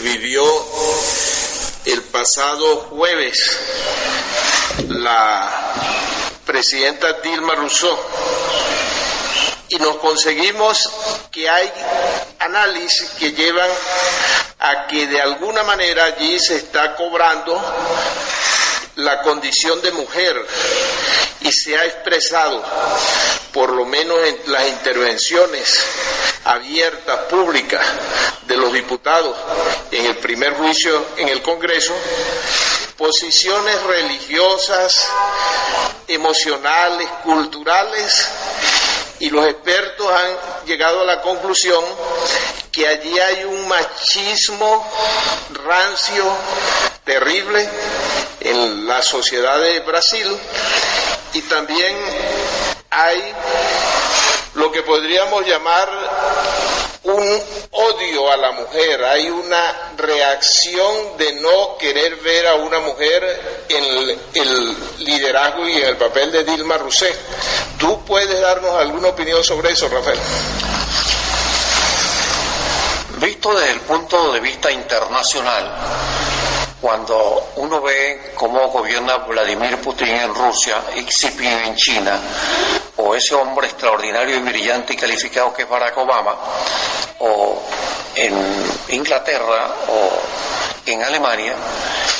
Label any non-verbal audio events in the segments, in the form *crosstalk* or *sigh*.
vivió el pasado jueves la presidenta Dilma Rousseff y nos conseguimos que hay análisis que llevan a que de alguna manera allí se está cobrando la condición de mujer y se ha expresado, por lo menos en las intervenciones abiertas, públicas de los diputados en el primer juicio en el Congreso, posiciones religiosas, emocionales, culturales, y los expertos han llegado a la conclusión que allí hay un machismo rancio, terrible, en la sociedad de Brasil y también hay lo que podríamos llamar un odio a la mujer, hay una reacción de no querer ver a una mujer en el, liderazgo y en el papel de Dilma Rousseff. ¿Tú puedes darnos alguna opinión sobre eso, Rafael? Visto desde el punto de vista internacional, cuando uno ve cómo gobierna Vladimir Putin en Rusia, Xi Jinping en China, o ese hombre extraordinario y brillante y calificado que es Barack Obama, o en Inglaterra o en Alemania,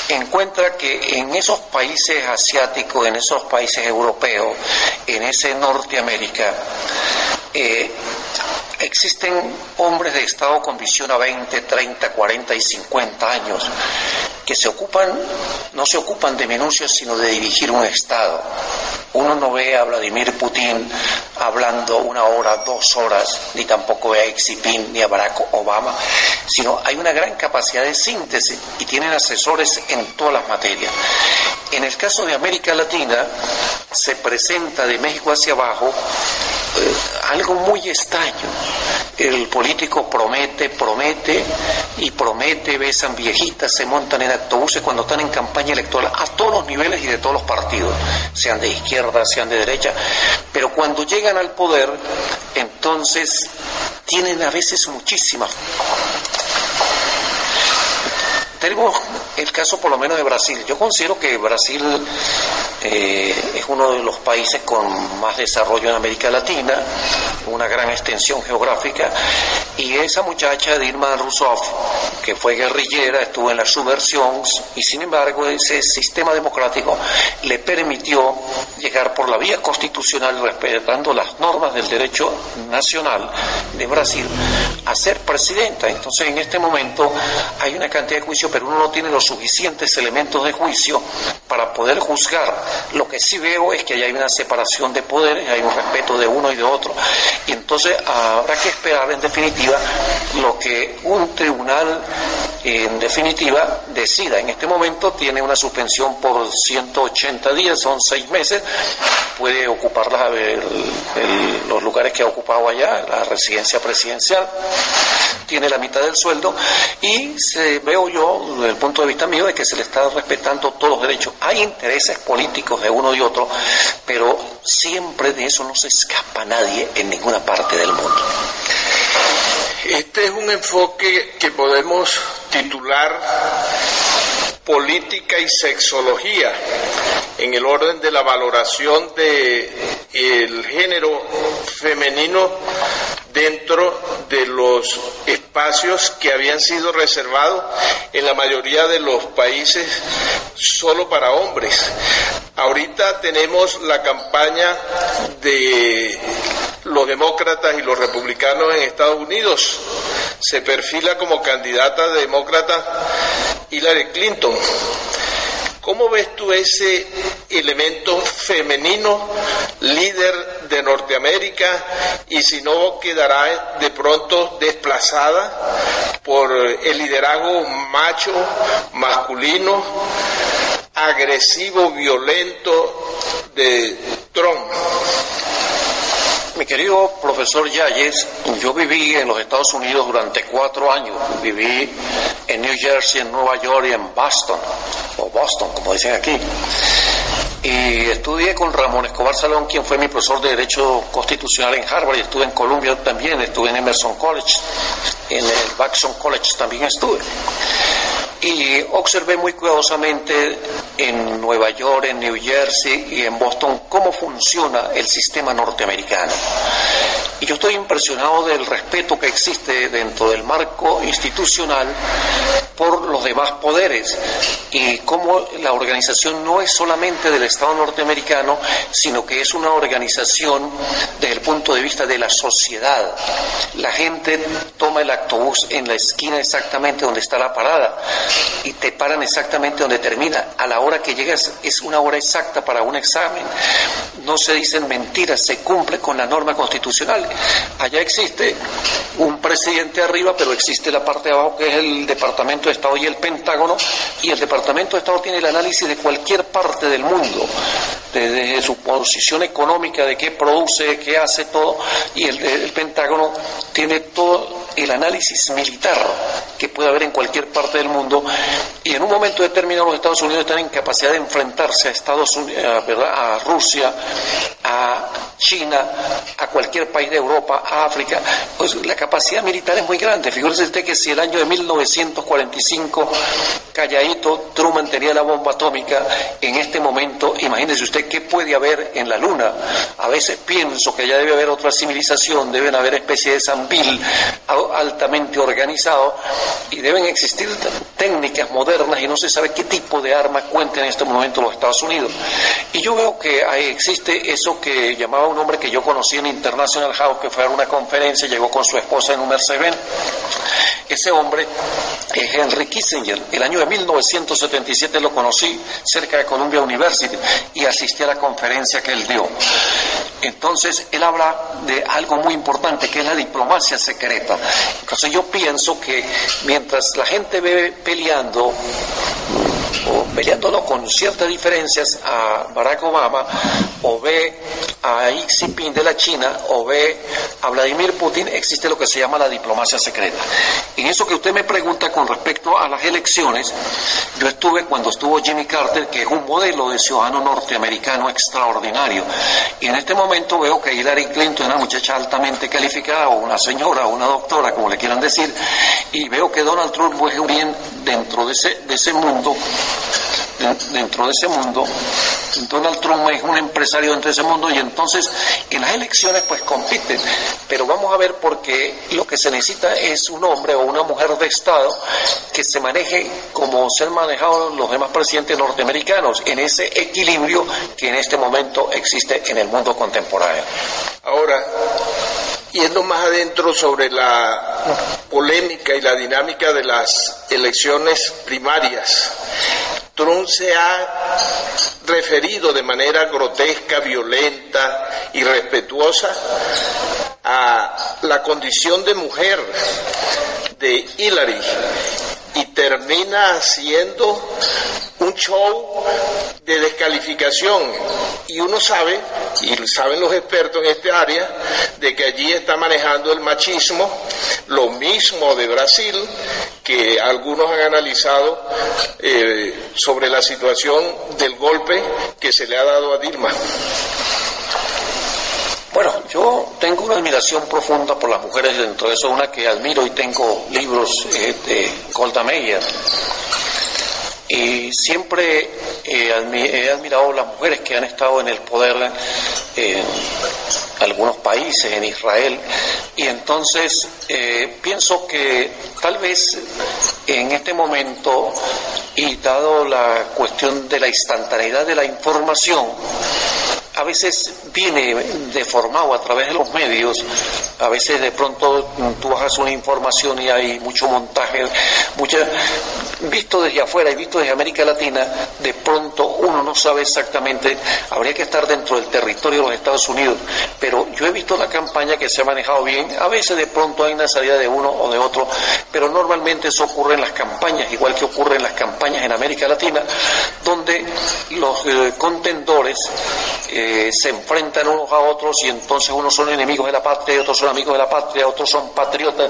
encuentra que en esos países asiáticos, en esos países europeos, en ese Norteamérica, eh, existen hombres de estado con visión a 20, 30, 40 y 50 años que se ocupan, no se ocupan de minucias, sino de dirigir un Estado. Uno no ve a Vladimir Putin hablando una hora, dos horas, ni tampoco ve a Xi Jinping ni a Barack Obama, sino hay una gran capacidad de síntesis y tienen asesores en todas las materias. En el caso de América Latina, se presenta de México hacia abajo eh, algo muy extraño. El político promete, promete y promete, besan viejitas, se montan en autobuses cuando están en campaña electoral a todos los niveles y de todos los partidos, sean de izquierda, sean de derecha, pero cuando llegan al poder, entonces tienen a veces muchísimas. Tenemos el caso por lo menos de Brasil. Yo considero que Brasil eh, es uno de los países con más desarrollo en América Latina, una gran extensión geográfica, y esa muchacha Dilma Rousseff, que fue guerrillera, estuvo en la subversión, y sin embargo ese sistema democrático le permitió llegar por la vía constitucional, respetando las normas del derecho nacional de Brasil, a ser presidenta. Entonces en este momento hay una cantidad de juicios pero uno no tiene los suficientes elementos de juicio para poder juzgar. Lo que sí veo es que hay una separación de poderes, hay un respeto de uno y de otro, y entonces habrá que esperar en definitiva lo que un tribunal en definitiva decida. En este momento tiene una suspensión por 180 días, son seis meses, puede ocupar los lugares que ha ocupado allá, la residencia presidencial, tiene la mitad del sueldo y se, veo yo desde el punto de vista mío, de que se le está respetando todos los derechos. Hay intereses políticos de uno y otro, pero siempre de eso no se escapa nadie en ninguna parte del mundo. Este es un enfoque que podemos titular política y sexología en el orden de la valoración de el género femenino dentro de los espacios que habían sido reservados en la mayoría de los países solo para hombres. Ahorita tenemos la campaña de los demócratas y los republicanos en Estados Unidos. Se perfila como candidata demócrata Hillary Clinton. ¿Cómo ves tú ese elemento femenino líder de Norteamérica y si no quedará de pronto desplazada por el liderazgo macho, masculino, agresivo, violento de Trump? Mi querido profesor Yayes, yo viví en los Estados Unidos durante cuatro años. Viví en New Jersey, en Nueva York y en Boston, o Boston, como dicen aquí. Y estudié con Ramón Escobar Salón, quien fue mi profesor de Derecho Constitucional en Harvard, y estuve en Columbia también, estuve en Emerson College, en el Baxon College también estuve. Y observé muy cuidadosamente en Nueva York, en New Jersey y en Boston cómo funciona el sistema norteamericano. Y yo estoy impresionado del respeto que existe dentro del marco institucional por los demás poderes y cómo la organización no es solamente del Estado norteamericano, sino que es una organización desde el punto de vista de la sociedad. La gente toma el autobús en la esquina exactamente donde está la parada y te paran exactamente donde termina. A la hora que llegas es una hora exacta para un examen. No se dicen mentiras, se cumple con la norma constitucional. Allá existe un presidente arriba, pero existe la parte de abajo que es el Departamento de Estado y el Pentágono, y el Departamento de Estado tiene el análisis de cualquier parte del mundo, desde su posición económica, de qué produce, qué hace todo, y el, el Pentágono tiene todo el análisis militar que puede haber en cualquier parte del mundo y en un momento determinado los Estados Unidos están en capacidad de enfrentarse a Estados Unidos, a Rusia, a China, a cualquier país de Europa, a África, pues la capacidad militar es muy grande. Figúrese usted que si el año de 1945, calladito, Truman tenía la bomba atómica, en este momento, imagínese usted qué puede haber en la Luna. A veces pienso que ya debe haber otra civilización, deben haber especies de Altamente organizado y deben existir técnicas modernas y no se sabe qué tipo de arma cuenta en este momento los Estados Unidos. Y yo veo que ahí existe eso que llamaba un hombre que yo conocí en International House, que fue a una conferencia, llegó con su esposa en un Mercedes-Benz. Ese hombre es Henry Kissinger. El año de 1977 lo conocí cerca de Columbia University y asistí a la conferencia que él dio. Entonces, él habla de algo muy importante, que es la diplomacia secreta. Entonces, yo pienso que mientras la gente ve peleando, o peleándolo con ciertas diferencias a Barack Obama, o ve a Xi Jinping de la China, o ve a Vladimir Putin, existe lo que se llama la diplomacia secreta. En eso que usted me pregunta con respecto a las elecciones, yo estuve cuando estuvo Jimmy Carter, que es un modelo de ciudadano norteamericano extraordinario, y en este momento veo que Hillary Clinton es una muchacha altamente calificada, o una señora, o una doctora, como le quieran decir, y veo que Donald Trump es bien dentro de ese, de ese mundo dentro de ese mundo. Donald Trump es un empresario dentro de ese mundo y entonces en las elecciones pues compiten. Pero vamos a ver porque lo que se necesita es un hombre o una mujer de Estado que se maneje como se han manejado los demás presidentes norteamericanos, en ese equilibrio que en este momento existe en el mundo contemporáneo. Ahora, yendo más adentro sobre la polémica y la dinámica de las elecciones primarias, Trump se ha referido de manera grotesca, violenta, y respetuosa a la condición de mujer de Hillary y termina siendo un show de descalificación. Y uno sabe, y saben los expertos en este área, de que allí está manejando el machismo, lo mismo de Brasil, que algunos han analizado eh, sobre la situación del golpe que se le ha dado a Dilma. Bueno, yo tengo una admiración profunda por las mujeres, dentro de eso una que admiro y tengo libros eh, de Golda Meir. Y siempre eh, he admirado las mujeres que han estado en el poder en algunos países, en Israel, y entonces eh, pienso que tal vez en este momento, y dado la cuestión de la instantaneidad de la información, a veces viene deformado a través de los medios, a veces de pronto tú bajas una información y hay mucho montaje, mucha, visto desde afuera y visto desde América Latina, de pronto uno no sabe exactamente, habría que estar dentro del territorio de los Estados Unidos, pero yo he visto la campaña que se ha manejado bien, a veces de pronto hay una salida de uno o de otro, pero normalmente eso ocurre en las campañas, igual que ocurre en las campañas en América Latina, donde los eh, contendores eh, eh, se enfrentan unos a otros y entonces unos son enemigos de la patria y otros son amigos de la patria, otros son patriotas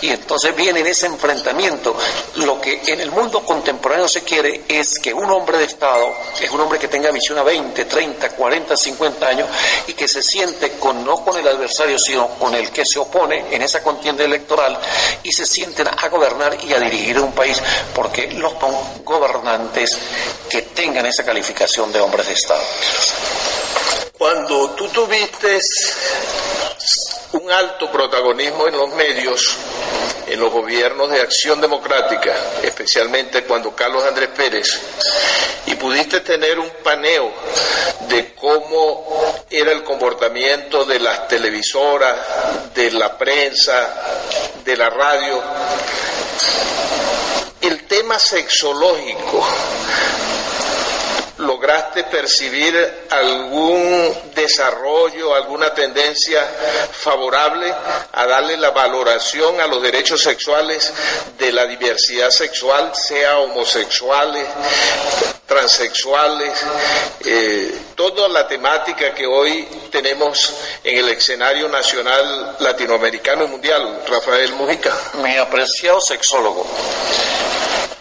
y entonces viene ese enfrentamiento. Lo que en el mundo contemporáneo se quiere es que un hombre de Estado es un hombre que tenga visión a 20, 30, 40, 50 años y que se siente con, no con el adversario, sino con el que se opone en esa contienda electoral y se sienten a gobernar y a dirigir un país porque los gobernantes que tengan esa calificación de hombres de Estado. Cuando tú tuviste un alto protagonismo en los medios, en los gobiernos de acción democrática, especialmente cuando Carlos Andrés Pérez, y pudiste tener un paneo de cómo era el comportamiento de las televisoras, de la prensa, de la radio, el tema sexológico lograste percibir algún desarrollo, alguna tendencia favorable a darle la valoración a los derechos sexuales de la diversidad sexual, sea homosexuales, transexuales, eh, toda la temática que hoy tenemos en el escenario nacional latinoamericano y mundial. Rafael Mujica. Mi apreciado sexólogo.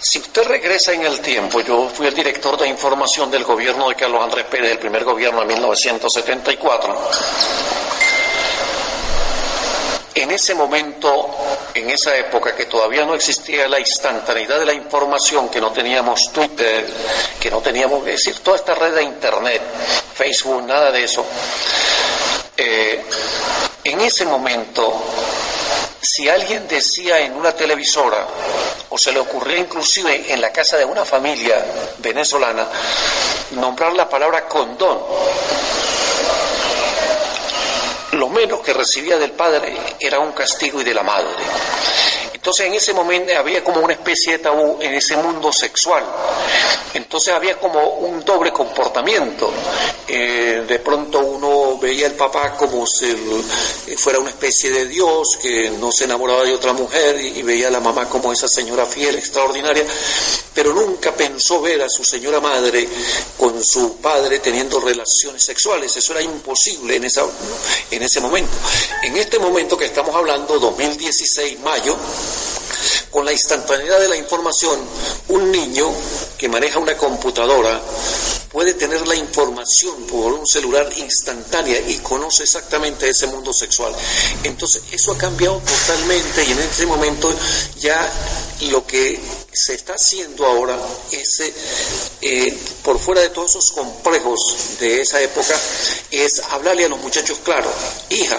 Si usted regresa en el tiempo, yo fui el director de información del gobierno de Carlos Andrés Pérez, el primer gobierno de 1974. En ese momento, en esa época que todavía no existía la instantaneidad de la información, que no teníamos Twitter, que no teníamos, es decir, toda esta red de Internet, Facebook, nada de eso, eh, en ese momento si alguien decía en una televisora, o se le ocurría inclusive en la casa de una familia venezolana, nombrar la palabra condón, lo menos que recibía del padre era un castigo y de la madre. Entonces en ese momento había como una especie de tabú en ese mundo sexual. Entonces había como un doble comportamiento. Eh, de pronto uno veía al papá como si fuera una especie de Dios que no se enamoraba de otra mujer y, veía a la mamá como esa señora fiel, extraordinaria, pero nunca pensó ver a su señora madre con su padre teniendo relaciones sexuales. Eso era imposible en, esa, en ese momento. En este momento que estamos hablando, 2016, mayo, con la instantaneidad de la información, un niño que maneja una computadora puede tener la información por un celular instantánea y conoce exactamente ese mundo sexual. Entonces, eso ha cambiado totalmente y en este momento ya lo que se está haciendo ahora es, eh, por fuera de todos esos complejos de esa época, es hablarle a los muchachos claro, hija,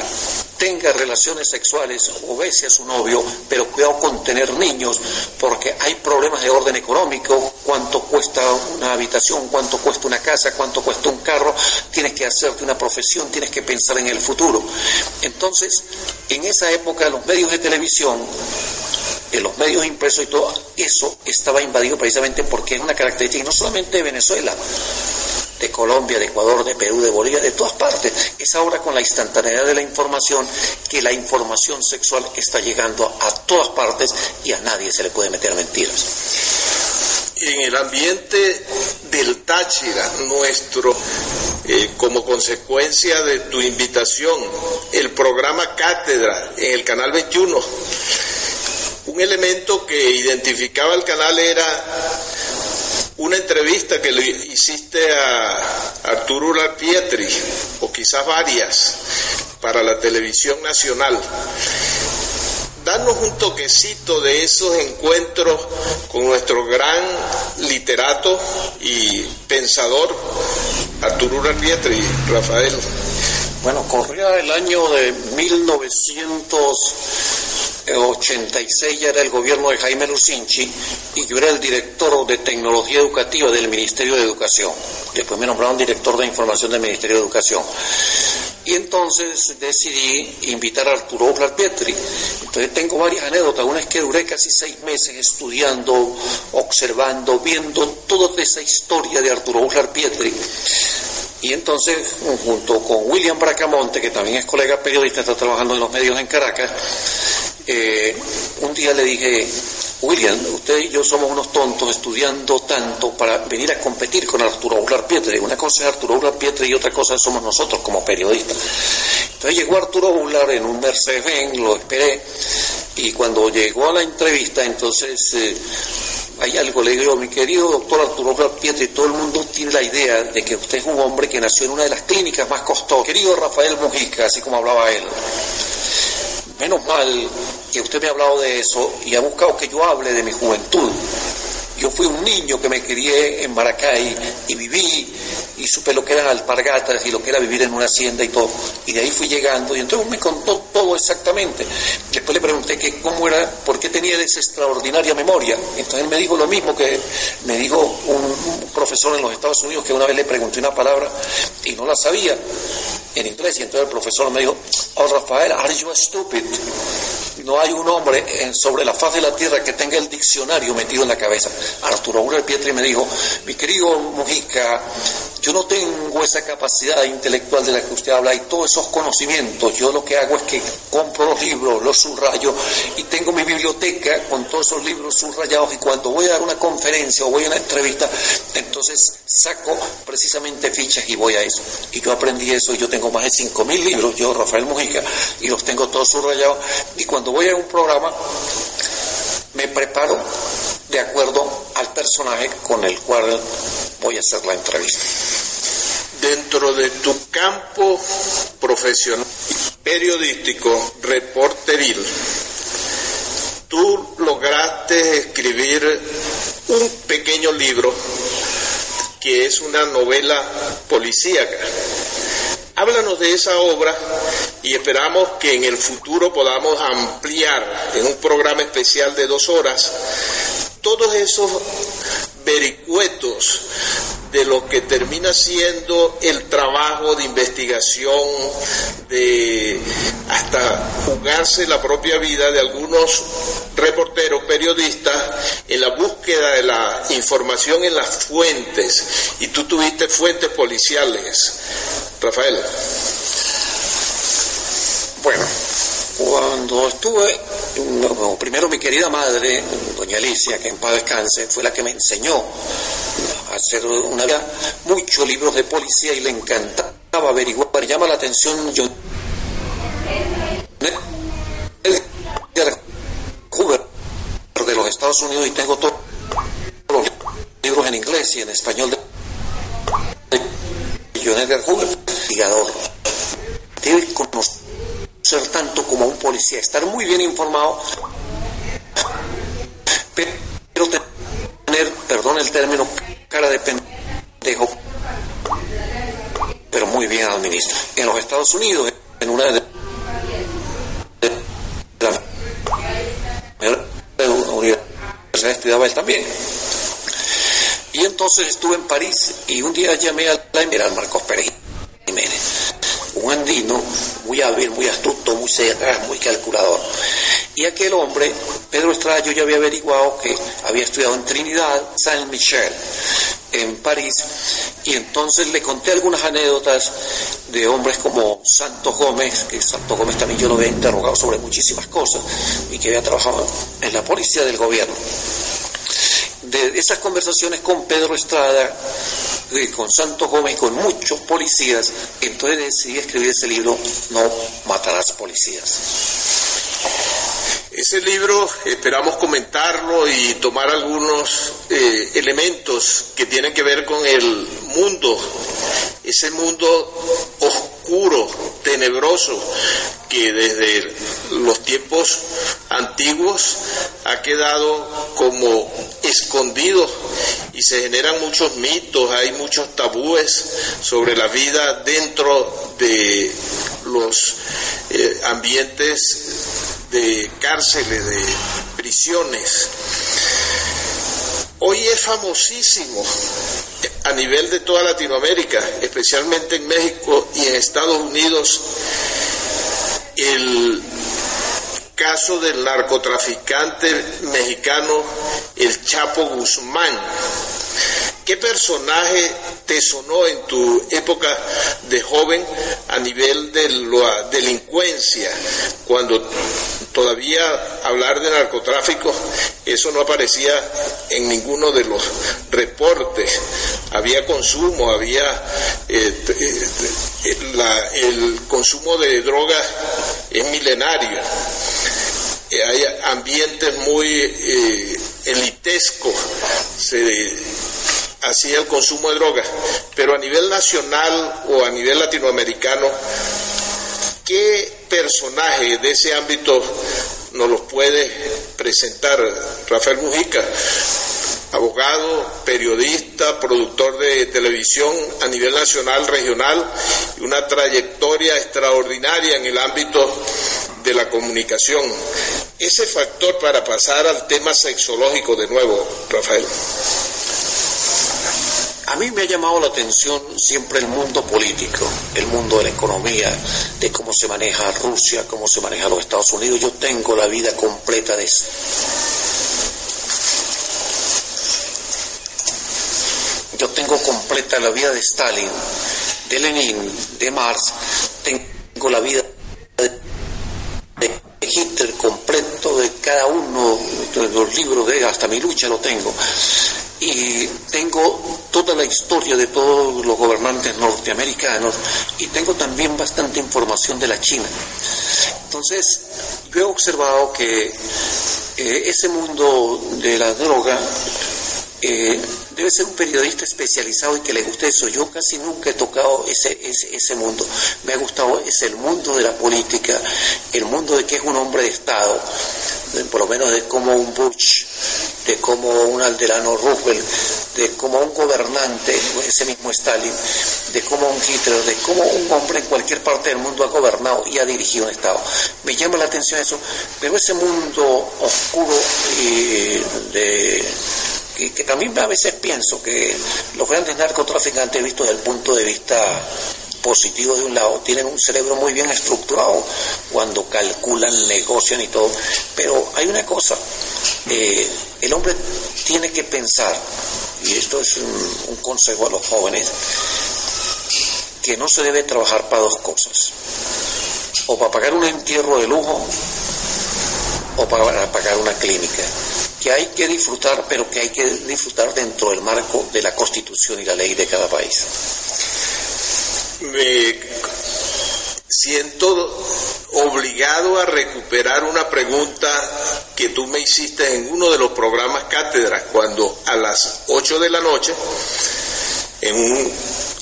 tenga relaciones sexuales o bese a su novio, pero cuidado con tener niños, porque hay problemas de orden económico, cuánto cuesta una habitación, cuánto cuesta una casa, cuánto cuesta un carro, tienes que hacerte una profesión, tienes que pensar en el futuro. Entonces, en esa época los medios de televisión en los medios impresos y todo eso estaba invadido precisamente porque es una característica no solamente de Venezuela, de Colombia, de Ecuador, de Perú, de Bolivia, de todas partes. Es ahora con la instantaneidad de la información que la información sexual está llegando a todas partes y a nadie se le puede meter mentiras. En el ambiente del Táchira nuestro, eh, como consecuencia de tu invitación, el programa Cátedra en el Canal 21, un elemento que identificaba el canal era una entrevista que le hiciste a Arturo Pietri, o quizás varias, para la televisión nacional. Danos un toquecito de esos encuentros con nuestro gran literato y pensador Arturo Pietri, Rafael. Bueno, corría el año de 1900 86 ya era el gobierno de Jaime Lucinchi y yo era el director de tecnología educativa del Ministerio de Educación. Después me nombraron director de información del Ministerio de Educación. Y entonces decidí invitar a Arturo Oslar Pietri. Entonces tengo varias anécdotas. Una es que duré casi seis meses estudiando, observando, viendo toda esa historia de Arturo Oslar Pietri. Y entonces, junto con William Bracamonte, que también es colega periodista, está trabajando en los medios en Caracas, eh, un día le dije, William, usted y yo somos unos tontos estudiando tanto para venir a competir con Arturo Aular Pietri. Una cosa es Arturo Aular Pietri y otra cosa somos nosotros como periodistas. Entonces llegó Arturo Aular en un Mercedes-Benz, lo esperé, y cuando llegó a la entrevista, entonces eh, hay algo, le digo, mi querido doctor Arturo Aular Pietri, todo el mundo tiene la idea de que usted es un hombre que nació en una de las clínicas más costosas. Querido Rafael Mujica, así como hablaba él. Menos mal que usted me ha hablado de eso y ha buscado que yo hable de mi juventud. Yo fui un niño que me crié en Maracay y viví y supe lo que eran alpargatas y lo que era vivir en una hacienda y todo. Y de ahí fui llegando y entonces me contó todo exactamente. Después le pregunté que cómo era, por qué tenía esa extraordinaria memoria. Entonces él me dijo lo mismo que me dijo un profesor en los Estados Unidos que una vez le pregunté una palabra y no la sabía en inglés y entonces el profesor me dijo, oh Rafael, are you stupid? No hay un hombre sobre la faz de la tierra que tenga el diccionario metido en la cabeza. Arturo Aurel Pietri me dijo, mi querido Mujica, yo no tengo esa capacidad intelectual de la que usted habla y todos esos conocimientos. Yo lo que hago es que compro los libros, los subrayo y tengo mi biblioteca con todos esos libros subrayados y cuando voy a dar una conferencia o voy a una entrevista, entonces saco precisamente fichas y voy a eso. Y yo aprendí eso y yo tengo más de 5.000 libros, yo Rafael Mujica, y los tengo todos subrayados y cuando voy a un programa me preparo de acuerdo al personaje con el cual voy a hacer la entrevista. Dentro de tu campo profesional periodístico, reporteril, tú lograste escribir un pequeño libro que es una novela policíaca. Háblanos de esa obra y esperamos que en el futuro podamos ampliar en un programa especial de dos horas todos esos vericuetos de lo que termina siendo el trabajo de investigación, de hasta jugarse la propia vida de algunos reporteros, periodistas, en la búsqueda de la información en las fuentes. Y tú tuviste fuentes policiales. Rafael. Bueno, cuando estuve, primero mi querida madre, doña Alicia, que en paz descanse, fue la que me enseñó a hacer una vida, muchos libros de policía y le encantaba averiguar, llama la atención yo de los Estados Unidos y tengo todos los libros en inglés y en español de John Edgar Hoover, investigador. Debe conocer tanto como un policía, estar muy bien informado, pero tener, perdón el término, cara de pendejo, pero muy bien administrado. En los Estados Unidos, en una de universidad estudiaba él también. Y entonces estuve en París y un día llamé al al Marcos Pérez Jiménez, un andino muy hábil, muy astuto, muy cerrado, muy calculador. Y aquel hombre, Pedro Estrada, yo ya había averiguado que había estudiado en Trinidad, Saint Michel, en París, y entonces le conté algunas anécdotas de hombres como Santos Gómez, que Santos Gómez también yo lo había interrogado sobre muchísimas cosas y que había trabajado en la policía del gobierno. De esas conversaciones con Pedro Estrada, con Santos Gómez, con muchos policías, entonces decidí escribir ese libro, No matarás policías. Ese libro esperamos comentarlo y tomar algunos eh, elementos que tienen que ver con el mundo, ese mundo oscuro, tenebroso, que desde los tiempos antiguos ha quedado como escondido y se generan muchos mitos, hay muchos tabúes sobre la vida dentro de los eh, ambientes de cárceles, de prisiones. Hoy es famosísimo a nivel de toda Latinoamérica, especialmente en México y en Estados Unidos, el caso del narcotraficante mexicano El Chapo Guzmán. ¿Qué personaje te sonó en tu época de joven a nivel de la delincuencia, cuando todavía hablar de narcotráfico eso no aparecía en ninguno de los reportes. Había consumo, había eh, eh, el consumo de drogas es milenario. hay ambientes muy elitescos. Se, hacía el consumo de drogas, pero a nivel nacional o a nivel latinoamericano, ¿qué personaje de ese ámbito nos los puede presentar Rafael Mujica? abogado, periodista, productor de televisión a nivel nacional, regional, y una trayectoria extraordinaria en el ámbito de la comunicación. Ese factor para pasar al tema sexológico de nuevo, Rafael. A mí me ha llamado la atención siempre el mundo político, el mundo de la economía, de cómo se maneja Rusia, cómo se maneja los Estados Unidos. Yo tengo la vida completa de yo tengo completa la vida de Stalin, de Lenin, de Marx, tengo la vida de Hitler completo de cada uno de los libros de hasta mi lucha lo tengo y tengo toda la historia de todos los gobernantes norteamericanos y tengo también bastante información de la China. Entonces, yo he observado que eh, ese mundo de la droga eh, debe ser un periodista especializado y que le guste eso. Yo casi nunca he tocado ese, ese, mundo. Me ha gustado, es el mundo de la política, el mundo de que es un hombre de Estado, por lo menos de como un Bush de cómo un Alderano Roosevelt, de cómo un gobernante, ese mismo Stalin, de cómo un Hitler, de cómo un hombre en cualquier parte del mundo ha gobernado y ha dirigido un Estado. Me llama la atención eso, pero ese mundo oscuro y de que, también a veces pienso que los grandes narcotraficantes, vistos desde el punto de vista positivo de un lado, tienen un cerebro muy bien estructurado cuando calculan, negocian y todo, pero hay una cosa, eh, el hombre tiene que pensar, y esto es un, consejo a los jóvenes, que no se debe trabajar para dos cosas, o para pagar un entierro de lujo, o para pagar una clínica, que hay que disfrutar, pero que hay que disfrutar dentro del marco de la constitución y la ley de cada país. Me siento obligado a recuperar una pregunta que tú me hiciste en uno de los programas cátedras, cuando a las 8 de la noche, en un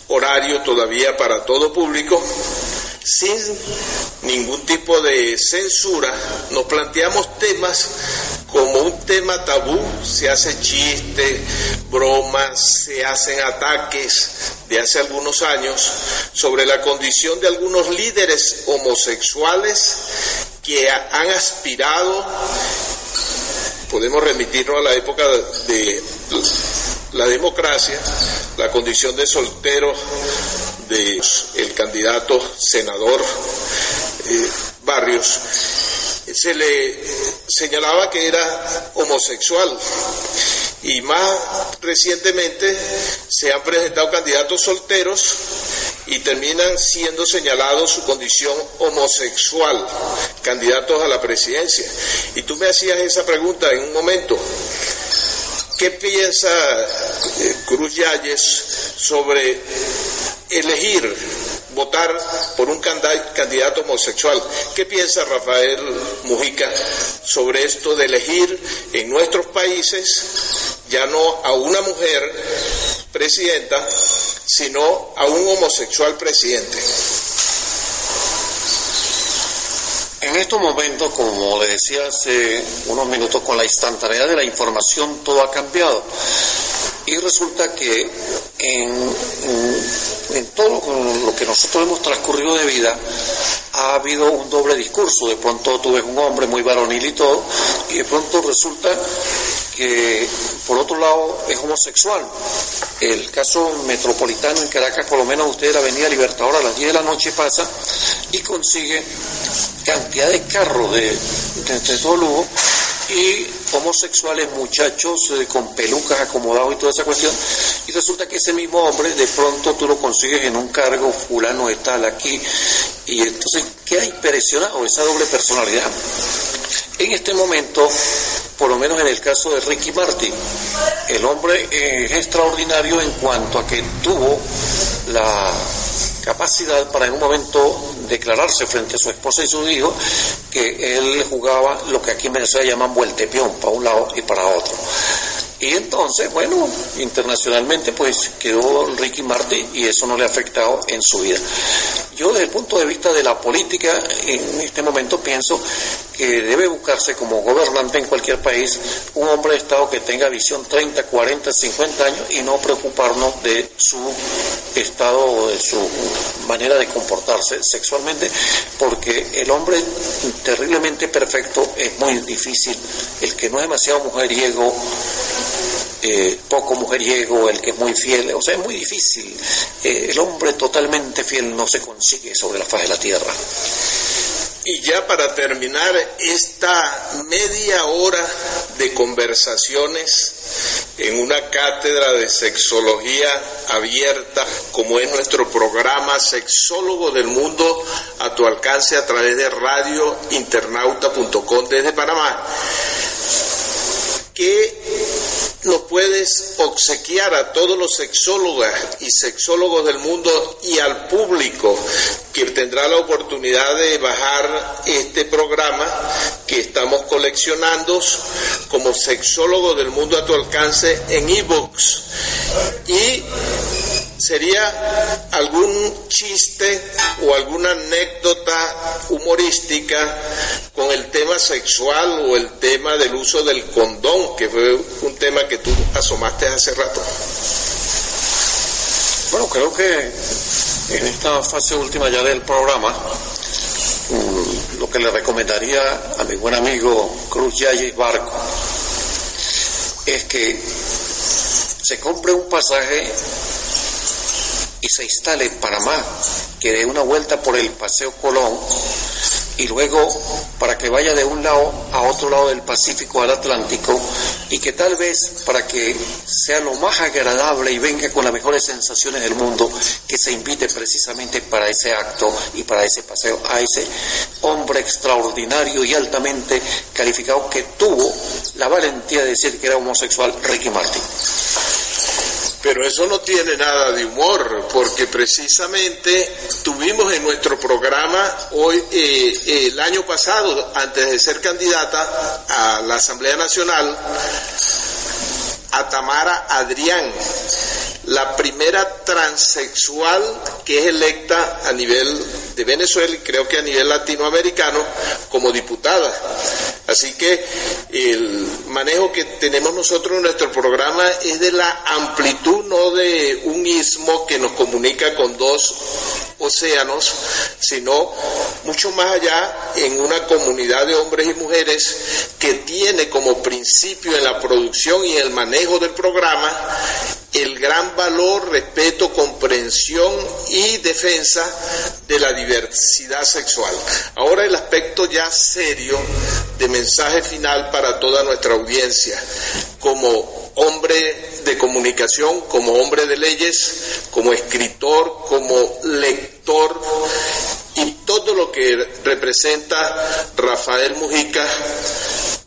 horario todavía para todo público, sin ningún tipo de censura, nos planteamos temas como un tema tabú, se hace chiste, bromas, se hacen ataques de hace algunos años sobre la condición de algunos líderes homosexuales que han aspirado, podemos remitirnos a la época de la democracia, la condición de soltero de el candidato senador eh, Barrios, se le señalaba que era homosexual y más recientemente se han presentado candidatos solteros y terminan siendo señalados su condición homosexual, candidatos a la presidencia. Y tú me hacías esa pregunta en un momento. ¿Qué piensa eh, Cruz Yáñez sobre elegir votar por un candidato homosexual. ¿Qué piensa Rafael Mujica sobre esto de elegir en nuestros países ya no a una mujer presidenta, sino a un homosexual presidente? En estos momentos, como le decía hace unos minutos, con la instantaneidad de la información todo ha cambiado. Y resulta que en, en, todo lo que nosotros hemos transcurrido de vida ha habido un doble discurso. De pronto tú ves un hombre muy varonil y todo, y de pronto resulta que por otro lado es homosexual. El caso metropolitano en Caracas, por lo menos usted de la Avenida Libertador a las 10 de la noche pasa y consigue cantidad de carros de, de todo lujo y homosexuales, muchachos eh, con pelucas acomodados y toda esa cuestión, y resulta que ese mismo hombre de pronto tú lo consigues en un cargo fulano de tal aquí, y entonces queda impresionado esa doble personalidad. En este momento por lo menos en el caso de Ricky Martin. El hombre es extraordinario en cuanto a que tuvo la capacidad para en un momento declararse frente a su esposa y su hijo que él jugaba lo que aquí en Venezuela llaman vueltepión, para un lado y para otro. Y entonces, bueno, internacionalmente pues quedó Ricky Martin y eso no le ha afectado en su vida. Yo desde el punto de vista de la política, en este momento pienso que debe buscarse como gobernante en cualquier país un hombre de Estado que tenga visión 30, 40, 50 años y no preocuparnos de su estado, de su manera de comportarse sexualmente, porque el hombre terriblemente perfecto es muy difícil. El que no es demasiado mujeriego, eh, poco mujeriego, el que es muy fiel, o sea, es muy difícil. Eh, el hombre totalmente fiel no se consigue sobre la faz de la tierra. Y ya para terminar esta media hora de conversaciones en una cátedra de sexología abierta, como es nuestro programa Sexólogo del Mundo, a tu alcance a través de radiointernauta.com desde Panamá, nos puedes obsequiar a todos los sexólogos y sexólogos del mundo y al público que tendrá la oportunidad de bajar este programa que estamos coleccionando como sexólogo del mundo a tu alcance en ebooks. Y sería algún chiste o alguna anécdota humorística con el tema sexual o el tema del uso del condón, que fue un tema que tú asomaste hace rato. Bueno, creo que en esta fase última ya del programa, mm, lo que le recomendaría a mi buen amigo Cruz Yayes Barco es que se compre un pasaje y se instale en Panamá, que dé una vuelta por el Paseo Colón y luego para que vaya de un lado a otro lado del Pacífico al Atlántico y que tal vez para que sea lo más agradable y venga con las mejores sensaciones del mundo, que se invite precisamente para ese acto y para ese paseo a ese hombre extraordinario y altamente calificado que tuvo la valentía de decir que era homosexual, Ricky Martin. Pero eso no tiene nada de humor, porque precisamente tuvimos en nuestro programa hoy, eh, el año pasado, antes de ser candidata a la Asamblea Nacional, a Tamara Adrián, la primera transexual que es electa a nivel de Venezuela y creo que a nivel latinoamericano como diputada. Así que el manejo que tenemos nosotros en nuestro programa es de la amplitud, no de un istmo que nos comunica con dos océanos, sino mucho más allá en una comunidad de hombres y mujeres que tiene como principio en la producción y el manejo del programa el gran valor, respeto, comprensión y defensa de la diversidad sexual. Ahora el aspecto ya serio de mensaje final para toda nuestra audiencia. Como hombre de comunicación, como hombre de leyes, como escritor, como lector y todo lo que representa Rafael Mujica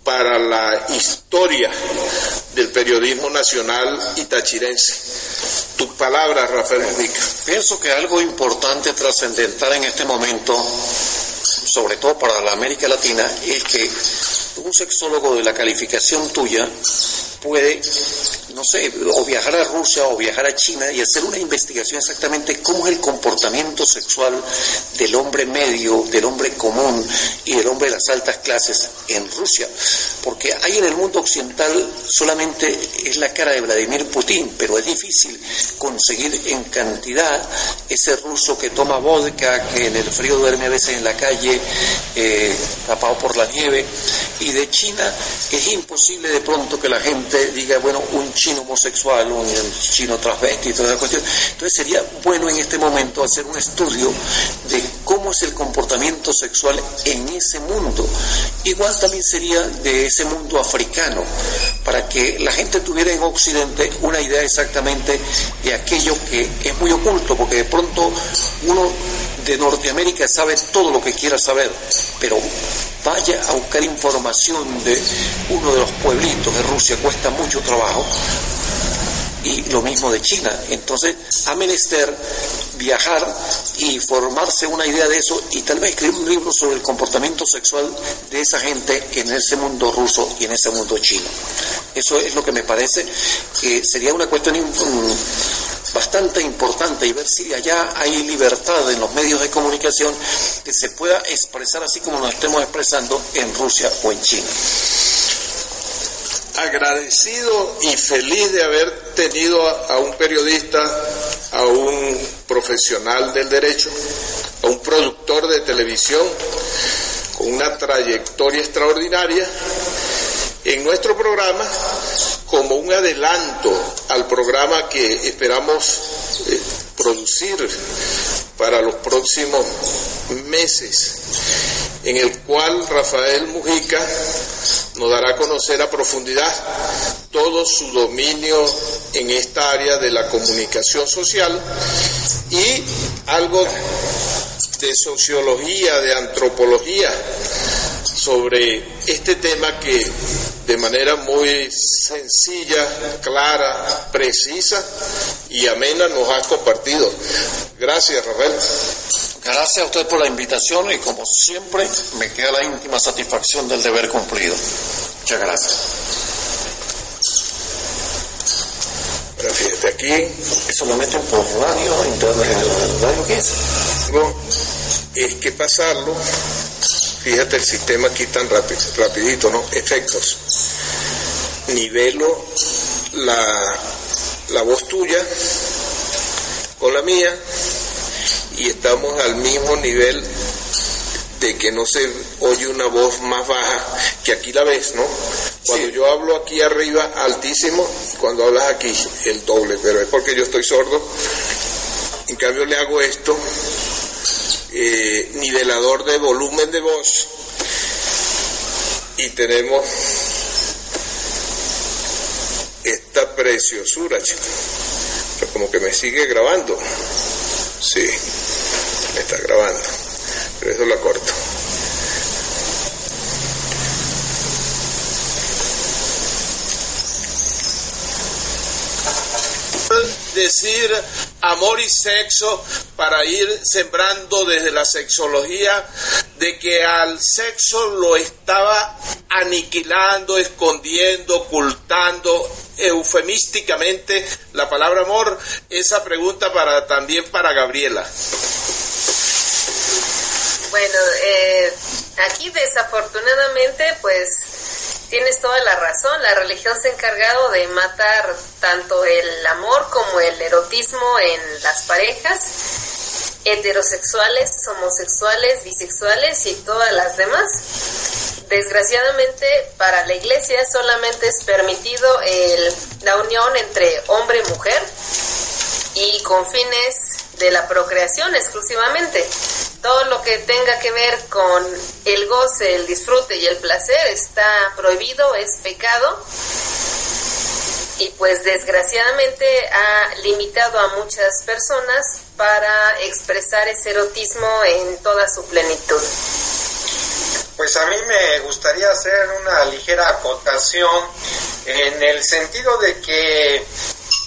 para la historia del periodismo nacional itachirense. Tu palabra, Rafael Mujica. Pienso que algo importante, trascendental en este momento, sobre todo para la América Latina, es que un sexólogo de la calificación tuya puede, no sé, o viajar a Rusia o viajar a China y hacer una investigación exactamente cómo es el comportamiento sexual del hombre medio, del hombre común y del hombre de las altas clases en Rusia. Porque ahí en el mundo occidental solamente es la cara de Vladimir Putin, pero es difícil conseguir en cantidad ese ruso que toma vodka, que en el frío duerme a veces en la calle, eh, tapado por la nieve. Y de China es imposible de pronto que la gente diga, bueno, un chino homosexual, un chino transvesti y toda esa cuestión. Entonces sería bueno en este momento hacer un estudio de cómo es el comportamiento sexual en ese mundo. Igual también sería de ese mundo africano, para que la gente tuviera en Occidente una idea exactamente de aquello que es muy oculto, porque de pronto uno de Norteamérica sabe todo lo que quiera saber, pero vaya a buscar información de uno de los pueblitos de Rusia, cuesta mucho trabajo, y lo mismo de China. Entonces, ha menester viajar y formarse una idea de eso y tal vez escribir un libro sobre el comportamiento sexual de esa gente en ese mundo ruso y en ese mundo chino. Eso es lo que me parece que sería una cuestión bastante importante y ver si allá hay libertad en los medios de comunicación que se pueda expresar así como nos estemos expresando en Rusia o en China. Agradecido y feliz de haber tenido a, un periodista, a un profesional del derecho, a un productor de televisión con una trayectoria extraordinaria. En nuestro programa como un adelanto al programa que esperamos eh, producir para los próximos meses, en el cual Rafael Mujica nos dará a conocer a profundidad todo su dominio en esta área de la comunicación social y algo de sociología, de antropología sobre este tema que de manera muy sencilla, clara, precisa y amena nos ha compartido. Gracias, Rafael. Gracias a usted por la invitación y como siempre me queda la íntima satisfacción del deber cumplido. Muchas gracias. Pero fíjate aquí. Eso lo meten por radio, internet, radio, ¿qué es? No, es que pasarlo, fíjate el sistema aquí tan rápido, rapidito, ¿no? Efectos. Nivelo la, la voz tuya con la mía y estamos al mismo nivel de que no se oye una voz más baja, que aquí la ves, ¿no? Cuando yo hablo aquí arriba altísimo, cuando hablas aquí el doble, pero es porque yo estoy sordo. En cambio le hago esto, eh, nivelador de volumen de voz, y tenemos esta preciosura, chicos. como que me sigue grabando. Sí está grabando, pero eso lo corto. Decir amor y sexo para ir sembrando desde la sexología de que al sexo lo estaba aniquilando, escondiendo, ocultando eufemísticamente la palabra amor. Esa pregunta para también para Gabriela. Bueno, eh, aquí desafortunadamente pues tienes toda la razón, la religión se ha encargado de matar tanto el amor como el erotismo en las parejas heterosexuales, homosexuales, bisexuales y todas las demás. Desgraciadamente para la iglesia solamente es permitido el, la unión entre hombre y mujer y con fines de la procreación exclusivamente. Todo lo que tenga que ver con el goce, el disfrute y el placer está prohibido, es pecado. Y pues desgraciadamente ha limitado a muchas personas para expresar ese erotismo en toda su plenitud. Pues a mí me gustaría hacer una ligera acotación en el sentido de que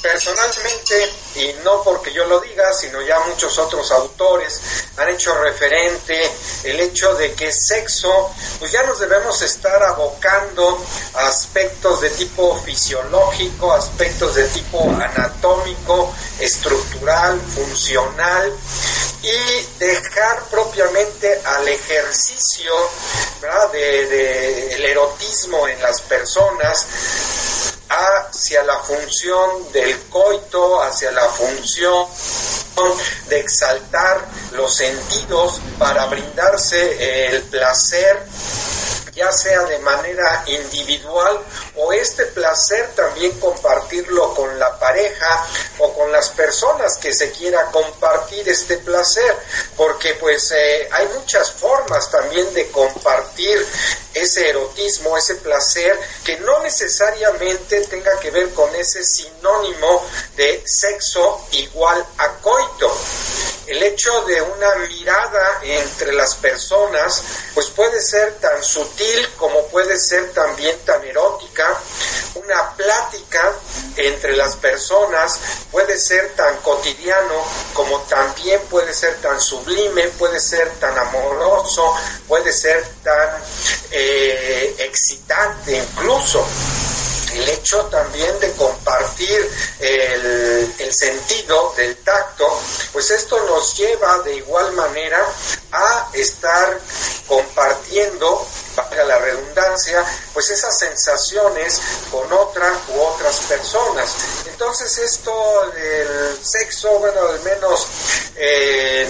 personalmente, y no porque yo lo diga, sino ya muchos otros autores han hecho referente el hecho de que sexo, pues ya nos debemos estar abocando a aspectos de tipo fisiológico, aspectos de tipo anatómico, estructural, funcional, y dejar propiamente al ejercicio ¿verdad? De, de erotismo en las personas hacia la función del coito, hacia la función de exaltar los sentidos para brindarse el placer ya sea de manera individual o este placer también compartirlo con la pareja o con las personas que se quiera compartir este placer, porque pues eh, hay muchas formas también de compartir ese erotismo, ese placer, que no necesariamente tenga que ver con ese sinónimo de sexo igual a coito. el hecho de una mirada entre las personas, pues puede ser tan sutil como puede ser también tan erótica. Una plática entre las personas puede ser tan cotidiano como también puede ser tan sublime, puede ser tan amoroso, puede ser tan eh, excitante incluso el hecho también de compartir el, el, sentido del tacto, pues esto nos lleva de igual manera a estar compartiendo, para la redundancia, pues esas sensaciones con otra u otras personas. Entonces esto del sexo, bueno, al menos eh,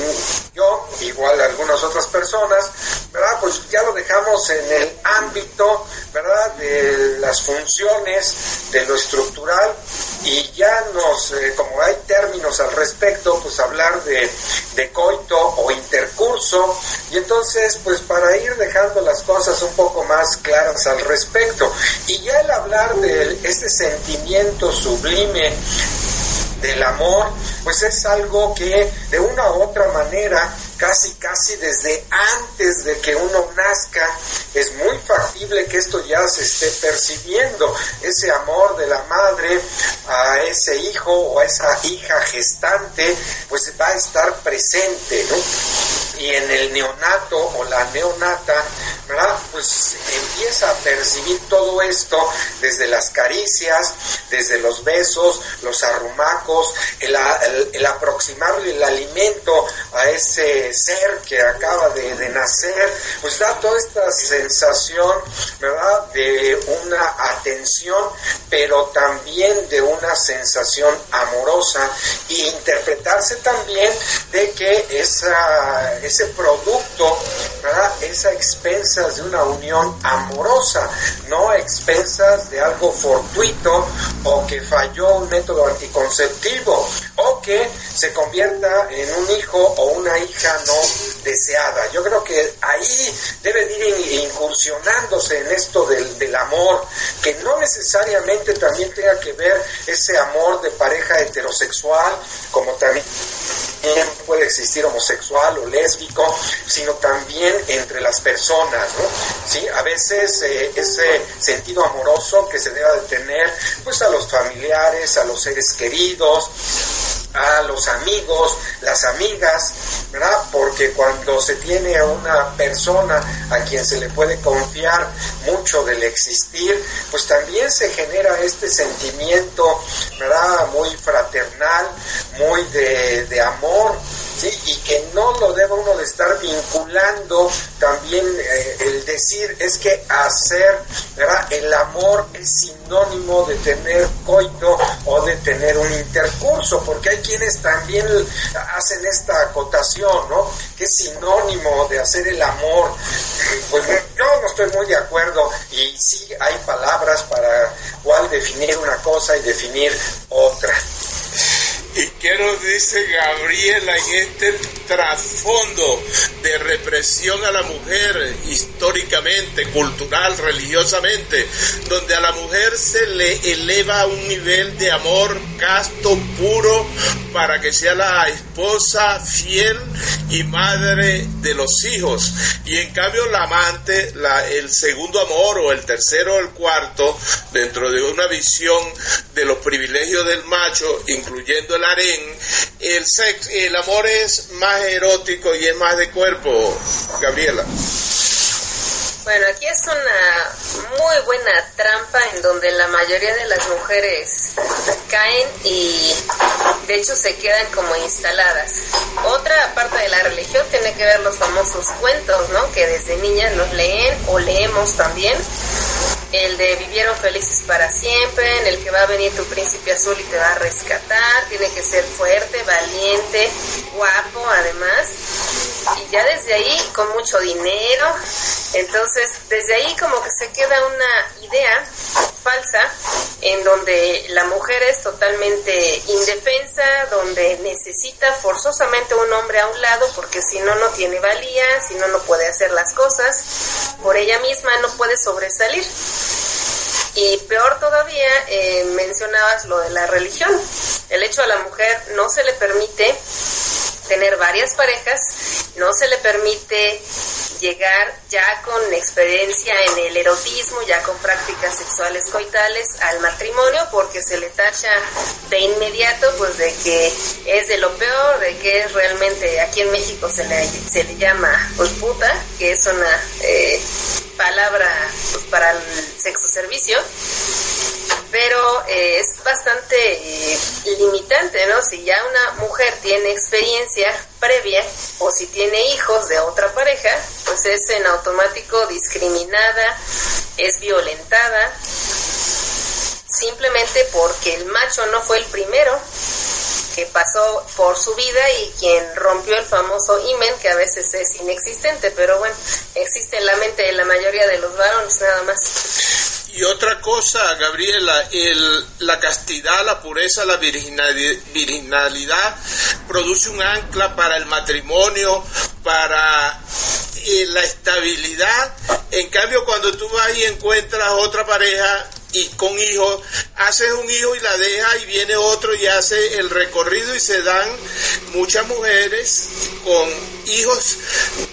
yo, igual algunas otras personas, ¿verdad? Pues ya lo dejamos en el ámbito, ¿verdad? De las funciones, de lo estructural y ya nos, eh, como hay términos al respecto, pues hablar de coito o intercurso y entonces pues para ir dejando las cosas un poco más claras al respecto y ya el hablar de este sentimiento sublime del amor, pues es algo que de una u otra manera, casi casi desde antes de que uno nazca, es muy factible que esto ya se esté percibiendo, ese amor de la madre a ese hijo o a esa hija gestante, pues va a estar presente, ¿no? Y en el neonato o la neonata, ¿verdad? Pues empieza a percibir todo esto desde las caricias, desde los besos, los arrumacos, el, el, aproximarle el alimento a ese ser que acaba de, de nacer, pues da toda esta sensación, ¿verdad? De una atención, pero también de una sensación amorosa y interpretarse también de que esa, ese producto, ¿verdad? Es a expensas de una unión amorosa, no a expensas de algo fortuito o que falló un método anticonceptivo o que se convierta en un hijo o una hija no deseada. Yo creo que ahí debe ir incursionándose en esto del, del amor, que no necesariamente también tenga que ver ese amor de pareja heterosexual, como también puede existir homosexual o lésbico, sino también entre las personas. ¿Sí? A veces eh, ese sentido amoroso que se debe de tener, pues a los familiares, a los seres queridos, a los amigos, las amigas, ¿verdad? Porque cuando se tiene a una persona a quien se le puede confiar mucho del existir, pues también se genera este sentimiento, ¿verdad? Muy fraternal, muy de, de amor, ¿sí? Y que no lo debe uno de estar vinculando también eh, el decir es que hacer, ¿verdad? El amor es sinónimo de tener coito o de tener un intercurso, porque hay quienes también hacen esta acotación, ¿no? Que es sinónimo de hacer el amor. Pues yo no estoy muy de acuerdo y sí hay palabras para cuál definir una cosa y definir otra. ¿Y qué nos dice Gabriela en este trasfondo de represión a la mujer históricamente, cultural, religiosamente, donde a la mujer se le eleva a un nivel de amor casto, puro, para que sea la esposa fiel y madre de los hijos? Y en cambio la amante, el segundo amor o el tercero o el cuarto, dentro de una visión de los privilegios del macho, incluyendo el el, sexo, el amor es más erótico y es más de cuerpo, Gabriela. Bueno, aquí es una muy buena trampa en donde la mayoría de las mujeres caen y de hecho se quedan como instaladas. Otra parte de la religión tiene que ver los famosos cuentos, ¿no? Que desde niñas nos leen o leemos también el de vivieron felices para siempre, en el que va a venir tu príncipe azul y te va a rescatar, tiene que ser fuerte, valiente, guapo además, y ya desde ahí con mucho dinero, entonces desde ahí como que se queda una idea falsa en donde la mujer es totalmente indefensa, donde necesita forzosamente un hombre a un lado porque si no no tiene valía, si no no puede hacer las cosas, por ella misma no puede sobresalir. Y peor todavía, eh, mencionabas lo de la religión. El hecho a la mujer no se le permite tener varias parejas, no se le permite llegar ya con experiencia en el erotismo, ya con prácticas sexuales coitales al matrimonio, porque se le tacha de inmediato pues de que es de lo peor, de que es realmente, aquí en México se le, se le llama pues puta, que es una eh, palabra pues, para el sexo servicio pero eh, es bastante eh, limitante, ¿no? Si ya una mujer tiene experiencia previa o si tiene hijos de otra pareja, pues es en automático discriminada, es violentada, simplemente porque el macho no fue el primero que pasó por su vida y quien rompió el famoso imen, que a veces es inexistente, pero bueno, existe en la mente de la mayoría de los varones nada más. Y otra cosa, Gabriela, el, la castidad, la pureza, la virginalidad produce un ancla para el matrimonio, para eh, la estabilidad. En cambio, cuando tú vas y encuentras otra pareja y con hijos, haces un hijo y la deja y viene otro y hace el recorrido y se dan muchas mujeres con hijos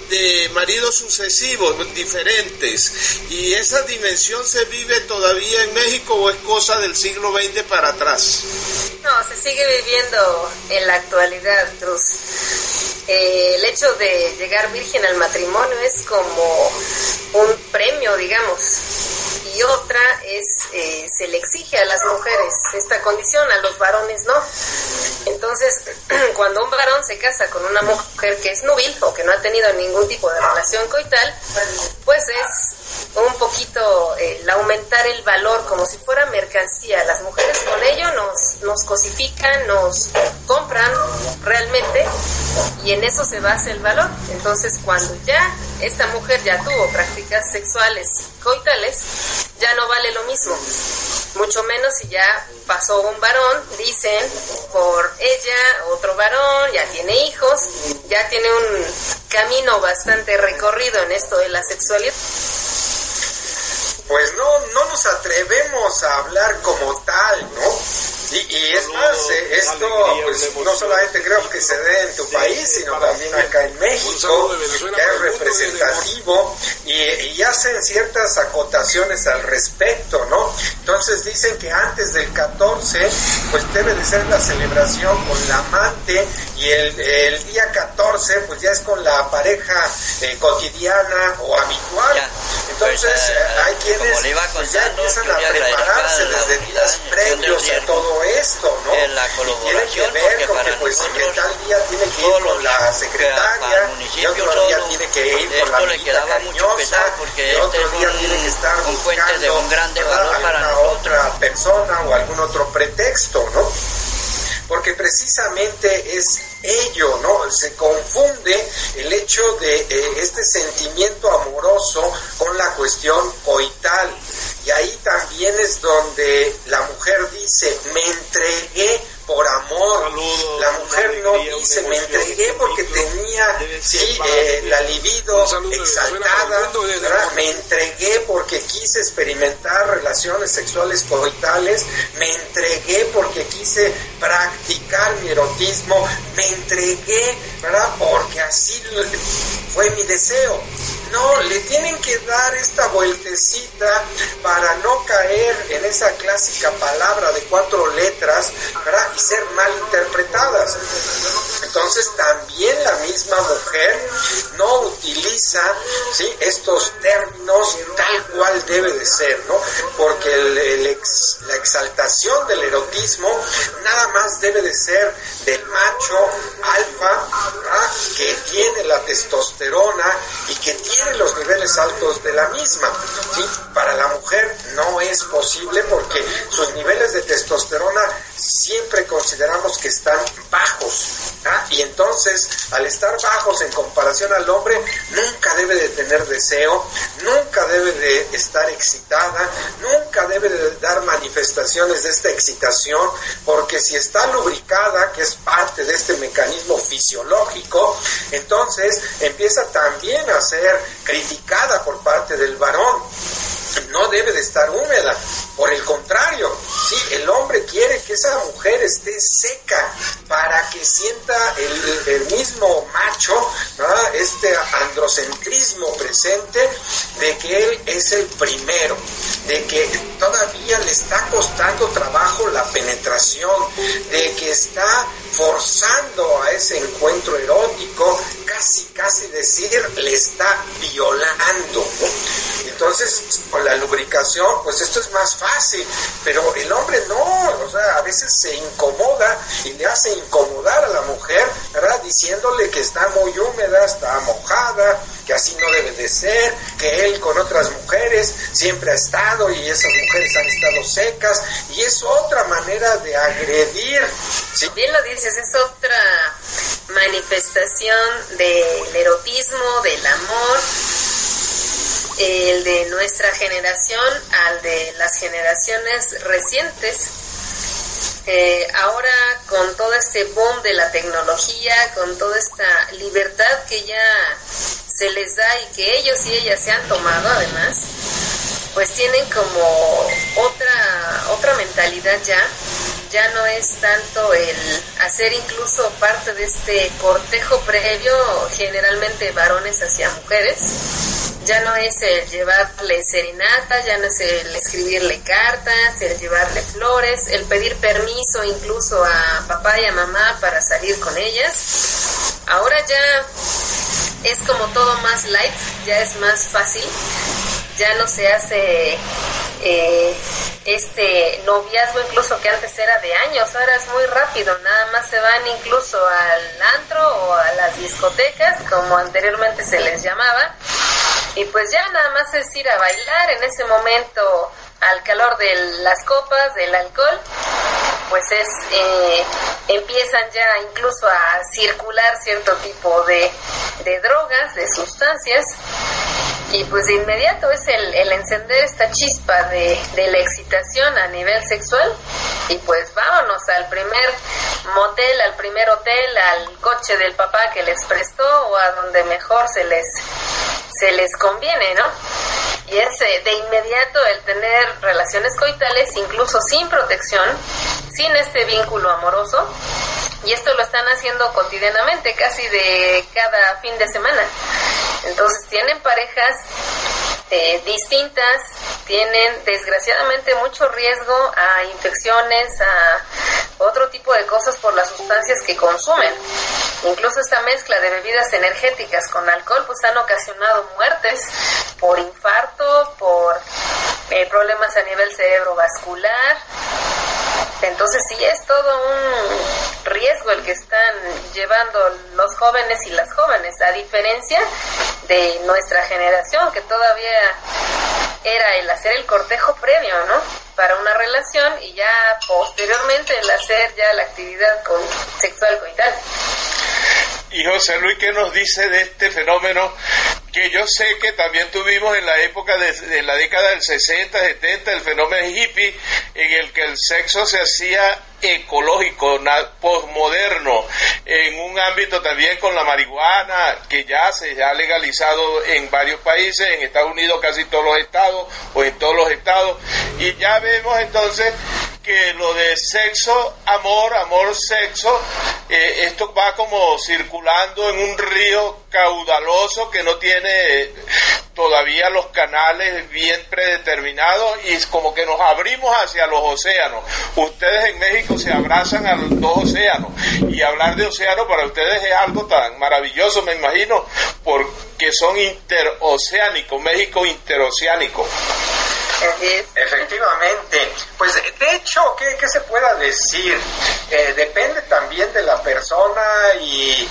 de maridos sucesivos diferentes y esa dimensión se vive todavía en México o es cosa del siglo XX para atrás. No, se sigue viviendo en la actualidad, Cruz. Eh, el hecho de llegar virgen al matrimonio es como un premio, digamos y otra es eh, se le exige a las mujeres esta condición, a los varones no. Entonces, *clears throat* cuando un varón se casa con una mujer que es núbil o que no ha tenido ningún tipo de relación coital, pues es un poquito el aumentar el valor como si fuera mercancía. Las mujeres con ello nos, nos cosifican, nos compran realmente y en eso se basa el valor. Entonces cuando ya esta mujer ya tuvo prácticas sexuales coitales, ya no vale lo mismo. Mucho menos si ya pasó un varón, dicen, por ella, otro varón, ya tiene hijos, ya tiene un camino bastante recorrido en esto de la sexualidad pues no, no nos atrevemos a hablar como tal, ¿no? Y, es más, eh, esto pues, no solamente creo que se dé en tu país, sino también acá en México, que es representativo y, y, hacen ciertas acotaciones al respecto, ¿no? Entonces dicen que antes del 14, pues debe de ser la celebración con la amante y el, el día 14, pues ya es con la pareja eh, cotidiana o habitual. Entonces pues, eh, hay quienes pues, ya empiezan a prepararse desde días previos a todo esto, ¿no? En la tiene que ver con que pues tal día tiene que ir con la secretaria y otro día tiene que ir con la amiguita cariñosa y otro día tiene que estar buscando de un grande valor para otra persona o algún otro pretexto, ¿no? porque precisamente es ello, ¿no? Se confunde el hecho de eh, este sentimiento amoroso con la cuestión coital. Y ahí también es donde la mujer dice, me entregué por amor. La mujer no dice, me entregué porque tenía sí, eh, la libido exaltada, me entregué porque quise experimentar relaciones sexuales coitales, me entregué porque quise practicar mi erotismo, me entregué, ¿verdad? Porque así fue mi deseo. No, le tienen que dar esta vueltecita para no caer en esa clásica palabra de cuatro letras ¿verdad? y ser mal interpretadas. Entonces también la misma mujer no utiliza ¿sí? estos términos tal cual debe de ser, ¿no? Porque la exaltación del erotismo nada más debe de ser del macho alfa que tiene la testosterona y que tiene los niveles altos de la misma. ¿sí? Para la mujer no es posible porque sus niveles de testosterona siempre consideramos que están bajos. ¿ah? Y entonces, al estar bajos en comparación al hombre, nunca debe de tener deseo, nunca debe de estar excitada, nunca debe de dar manifestaciones de esta excitación, porque si está lubricada, que es parte de este mecanismo fisiológico, entonces empieza también a ser criticada por parte del varón. No debe de estar húmeda, Por el contrario, sí, el hombre quiere que esa mujer esté seca para que sienta el, mismo macho, este androcentrismo presente de que él es el primero, de que todavía le está costando trabajo la penetración, de que está forzando a ese encuentro erótico, casi, casi decir, le está violando. Entonces, la lubricación, pues esto es más fácil, pero el hombre no, o sea, a veces se incomoda y le hace incomodar a la mujer, ¿verdad? Diciéndole que está muy húmeda, está mojada, que así no debe de ser, que él con otras mujeres siempre ha estado y esas mujeres han estado secas, y es otra manera de agredir. Bien lo dices, es otra manifestación del erotismo, del amor, el de nuestra generación al de las generaciones recientes. Eh, ahora con todo este boom de la tecnología, con toda esta libertad que ya se les da y que ellos y ellas se han tomado además, pues tienen como otra, otra mentalidad ya. Ya no es tanto el hacer incluso parte de este cortejo previo, generalmente varones hacia mujeres. Ya no es el llevarle serenata, ya no es el escribirle cartas, el llevarle flores, el pedir permiso incluso a papá y a mamá para salir con ellas. Ahora ya es como todo más light, ya es más fácil ya no se hace eh, este noviazgo incluso que antes era de años, ahora es muy rápido, nada más se van incluso al antro o a las discotecas, como anteriormente se les llamaba, y pues ya nada más es ir a bailar en ese momento al calor de las copas, del alcohol, pues es eh, empiezan ya incluso a circular cierto tipo de, de drogas, de sustancias, y pues de inmediato es el, el encender esta chispa de, la excitación a nivel sexual y pues vámonos al primer motel, al primer hotel, al coche del papá que les prestó o a donde mejor se les se les conviene, ¿no? Y es eh, de inmediato el tener relaciones coitales incluso sin protección, sin este vínculo amoroso y esto lo están haciendo cotidianamente, casi de cada fin de semana. Entonces tienen parejas eh, distintas, tienen desgraciadamente mucho riesgo a infecciones, a otro tipo de cosas por las sustancias que consumen. Incluso esta mezcla de bebidas energéticas con alcohol pues han ocasionado muertes por infarto, por eh, problemas a nivel cerebrovascular. Entonces sí es todo un riesgo el que están llevando los jóvenes y las jóvenes, a diferencia de nuestra generación que todavía era el hacer el cortejo previo, ¿no? Para una relación y ya posteriormente el hacer ya la actividad con sexual coital. Y José Luis, ¿qué nos dice de este fenómeno que yo sé que también tuvimos en la época de, la década del 60, 70, el fenómeno hippie, en el que el sexo se hacía ecológico, posmoderno, en un ámbito también con la marihuana, que ya se ha legalizado en varios países, en Estados Unidos casi todos los estados o en todos los estados, y ya vemos entonces que lo de sexo, amor, amor, sexo, eh, esto va como circulando en un río caudaloso que no tiene todavía los canales bien predeterminados y es como que nos abrimos hacia los océanos. Ustedes en México se abrazan a los dos océanos y hablar de océano para ustedes es algo tan maravilloso, me imagino, porque son interoceánicos, México interoceánico. Efectivamente. Pues de hecho, ¿qué, se pueda decir? Eh, depende también de la persona y,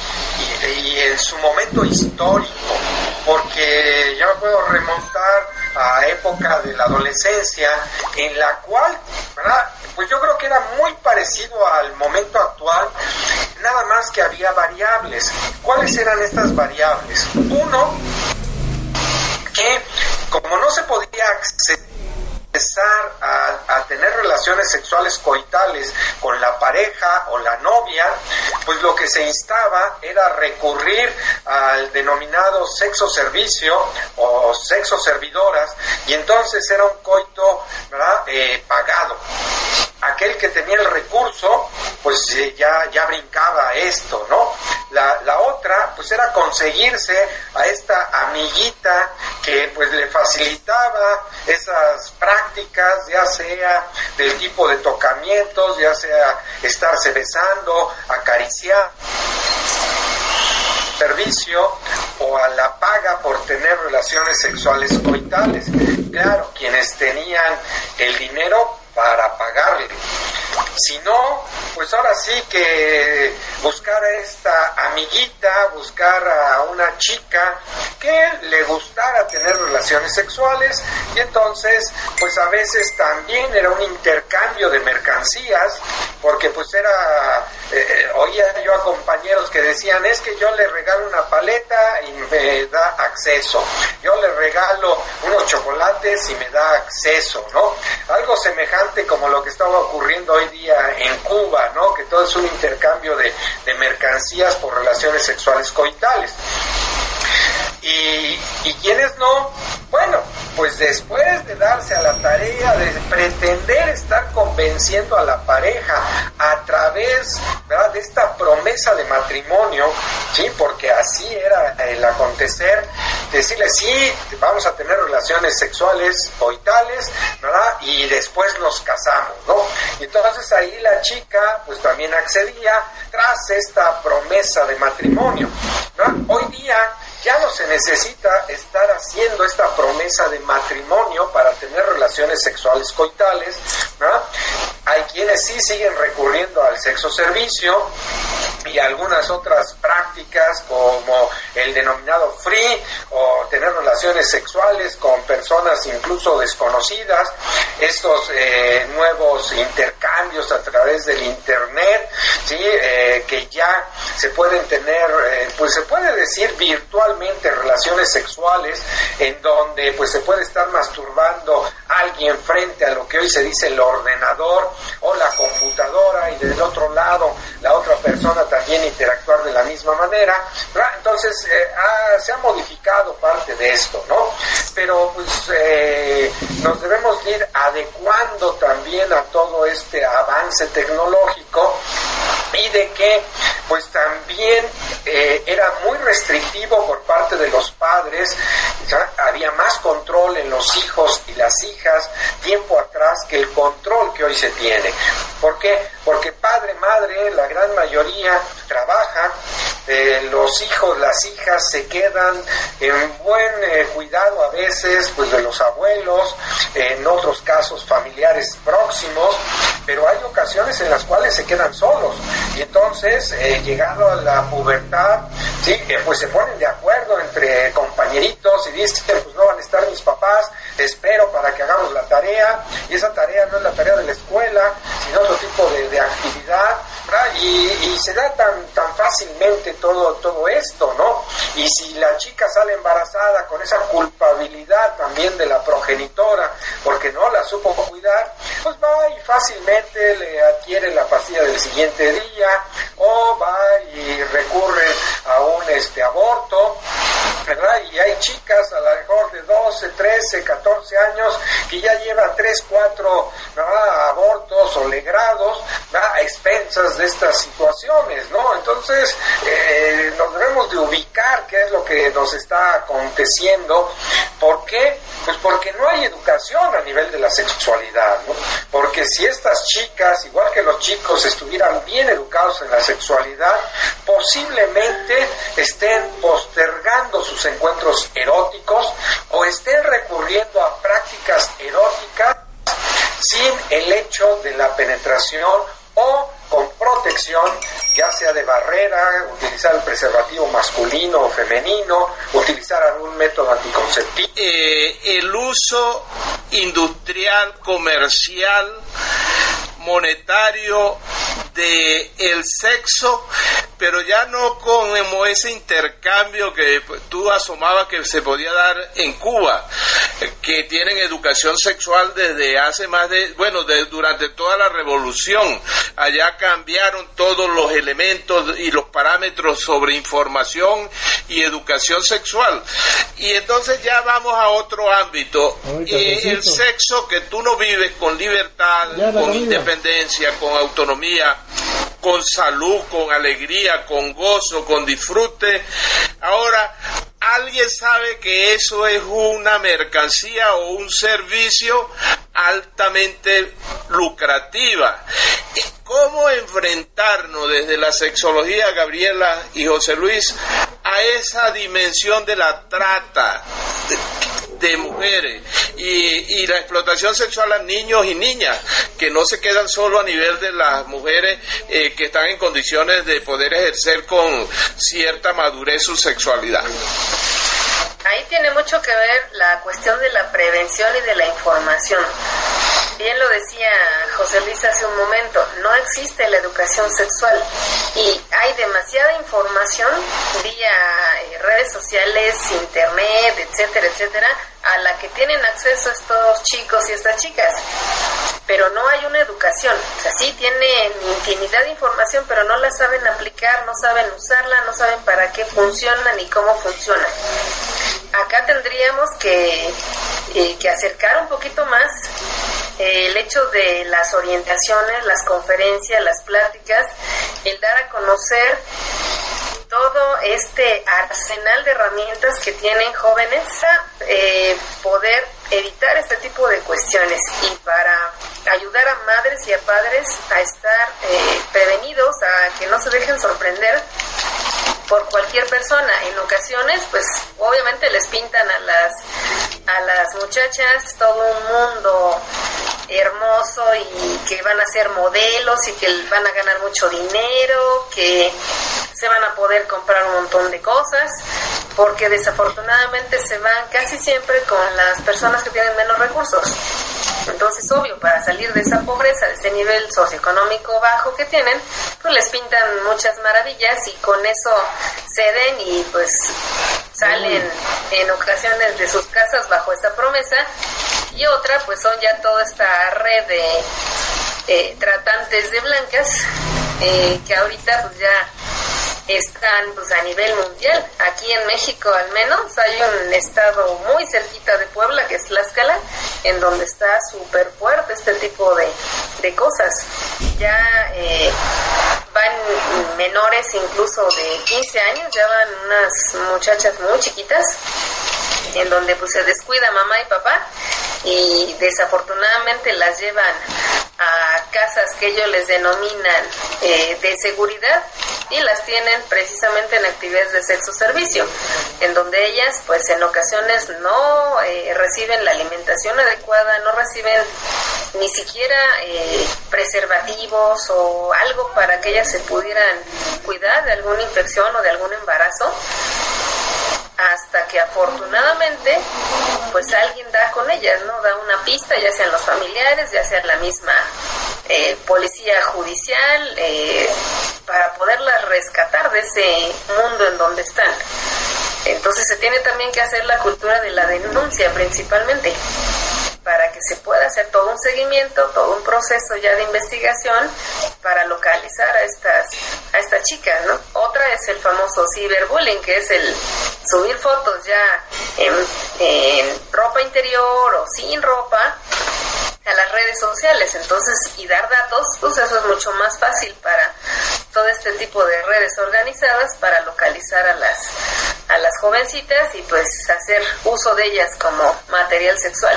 en su momento histórico, porque yo me puedo remontar a época de la adolescencia en la cual, Pues yo creo que era muy parecido al momento actual, nada más que había variables. ¿Cuáles eran estas variables? Uno, que como no se podía acceder empezar a, tener relaciones sexuales coitales con la pareja o la novia, pues lo que se instaba era recurrir al denominado sexo servicio o sexo servidoras y entonces era un coito. Eh, pagado aquel que tenía el recurso, pues eh, ya, ya brincaba esto, ¿no? La, la, otra, pues era conseguirse a esta amiguita que pues le facilitaba esas prácticas, ya sea del tipo de tocamientos, ya sea estarse besando, acariciar servicio o a la paga por tener relaciones sexuales coitales. Claro, quienes tenían el dinero para pagarle. Si no, pues ahora sí que buscar a esta amiguita, buscar a una chica que le gustara tener relaciones sexuales y entonces pues a veces también era un intercambio de mercancías porque pues era, eh, oía yo a compañeros que decían es que yo le regalo una paleta y me da acceso, yo le regalo unos chocolates y me da acceso, ¿no? Algo semejante como lo que estaba ocurriendo hoy día en Cuba, ¿no? Que todo es un intercambio de, de mercancías por relaciones sexuales coitales. Y, y quienes no, bueno, pues después de darse a la tarea de pretender estar convenciendo a la pareja a través ¿verdad? de esta promesa de matrimonio, sí, porque así era el acontecer, decirle sí, vamos a tener relaciones sexuales coitales, ¿verdad? Y después nos casamos, ¿no? Y entonces ahí la chica pues también accedía tras esta promesa de matrimonio. ¿no? Hoy día ya no se necesita estar haciendo esta promesa de matrimonio para tener relaciones sexuales coitales. Hay quienes sí siguen recurriendo al sexo servicio y algunas otras prácticas como el denominado free o tener relaciones sexuales con personas incluso desconocidas, estos eh, nuevos intercambios a través del internet, ¿sí? Eh, que ya se pueden tener, eh, pues se puede decir relaciones sexuales en donde pues se puede estar masturbando alguien frente a lo que hoy se dice el ordenador o la computadora y del otro lado la otra persona también interactuar de la misma manera. Entonces eh, se ha modificado parte de esto, ¿no? Pero pues eh, nos debemos ir adecuando también a todo este avance tecnológico y de que pues también eh, era muy restrictivo por parte de los padres, había más control en los hijos y las hijas tiempo atrás que el control que hoy se tiene. ¿Por qué? Porque padre, madre, la gran mayoría trabaja, eh, los hijos, las hijas se quedan en buen eh, cuidado a veces pues de los abuelos, en otros casos familiares próximos, pero hay ocasiones en las cuales se quedan solos. Y entonces eh, llegado a la pubertad, sí, pues se ponen de acuerdo entre compañeritos y dicen pues no van a estar mis papás, espero para que hagamos la tarea y esa tarea no es la tarea de la escuela, sino otro tipo de, actividad y, se da tan, tan fácilmente todo, todo esto, ¿no? Y si la chica sale embarazada con esa culpabilidad también de la progenitora, porque no la supo cuidar, pues va y fácilmente le adquiere la pastilla del siguiente día, o va y recurre a un este aborto, ¿verdad? Y hay chicas a lo mejor de 12, 13, 14 años que ya llevan 3, 4 abortos o legrados a expensas de estas situaciones, ¿no? Entonces, eh, nos debemos de ubicar qué es lo que nos está aconteciendo. ¿Por qué? Pues porque no hay educación a nivel de la sexualidad, ¿no? Porque si estas chicas, igual que los chicos, estuvieran bien educados en la sexualidad, posiblemente estén postergando sus encuentros eróticos o estén recurriendo a prácticas eróticas sin el hecho de la penetración o con protección, ya sea de barrera, utilizar el preservativo masculino o femenino, utilizar algún método anticonceptivo. Eh, el uso industrial, comercial, monetario de el sexo, pero ya no como ese intercambio que tú asomabas que se podía dar en Cuba. que tienen educación sexual desde hace más de, bueno, de, durante toda la revolución. Allá cambiaron todos los elementos y los parámetros sobre información y educación sexual. Y entonces ya vamos a otro ámbito. y el sexo que tú no vives con libertad, con independencia, con autonomía, con salud, con alegría, con gozo, con disfrute. Ahora, alguien sabe que eso es una mercancía o un servicio altamente lucrativa. ¿Cómo enfrentarnos desde la sexología, Gabriela y José Luis, a esa dimensión de la trata? de mujeres y, la explotación sexual a niños y niñas, que no se quedan solo a nivel de las mujeres eh, que están en condiciones de poder ejercer con cierta madurez su sexualidad. Ahí tiene mucho que ver la cuestión de la prevención y de la información. Bien lo decía José Luis hace un momento, no existe la educación sexual y hay demasiada información vía eh, redes sociales, internet, etcétera, etcétera, a la que tienen acceso estos chicos y estas chicas, pero no hay una educación. O sea, sí tienen infinidad de información, pero no la saben aplicar, no saben usarla, no saben para qué funciona ni cómo funciona. Acá tendríamos que, eh, que acercar un poquito más eh, el hecho de las orientaciones, las conferencias, las pláticas, el dar a conocer todo este arsenal de herramientas que tienen jóvenes a eh, poder evitar este tipo de cuestiones y para ayudar a madres y a padres a estar eh, prevenidos, a que no se dejen sorprender por cualquier persona. En ocasiones, pues obviamente les pintan a las a las muchachas todo un mundo hermoso y que van a ser modelos y que van a ganar mucho dinero, que se van a poder comprar un montón de cosas, porque desafortunadamente se van casi siempre con las personas que tienen menos recursos. Entonces, obvio, para salir de esa pobreza, de ese nivel socioeconómico bajo que tienen, pues les pintan muchas maravillas y con eso ceden y pues salen en ocasiones de sus casas bajo esta promesa. Y otra, pues son ya toda esta red de eh, tratantes de blancas eh, que ahorita pues ya están pues a nivel mundial. Aquí en México al menos hay un estado muy cerquita de Puebla que es Tlaxcala, en donde está súper fuerte este tipo de, de cosas. Ya eh, van menores incluso de 15 años, ya van unas muchachas muy chiquitas en donde pues se descuida mamá y papá y desafortunadamente las llevan a casas que ellos les denominan eh, de seguridad y las tienen precisamente en actividades de sexo servicio, en donde ellas pues en ocasiones no eh, reciben la alimentación adecuada, no reciben ni siquiera eh, preservativos o algo para que ellas se pudieran cuidar de alguna infección o de algún embarazo hasta que afortunadamente pues alguien da con ellas, ¿no? Da una pista, ya sean los familiares, ya sea la misma eh, policía judicial, eh, para poderlas rescatar de ese mundo en donde están. Entonces se tiene también que hacer la cultura de la denuncia principalmente para que se pueda hacer todo un seguimiento, todo un proceso ya de investigación para localizar a estas a chicas, ¿no? Otra es el famoso ciberbullying, que es el subir fotos ya en ropa interior o sin ropa a las redes sociales, entonces, y dar datos, pues eso es mucho más fácil para todo este tipo de redes organizadas para localizar a las a las jovencitas y pues hacer uso de ellas como material sexual.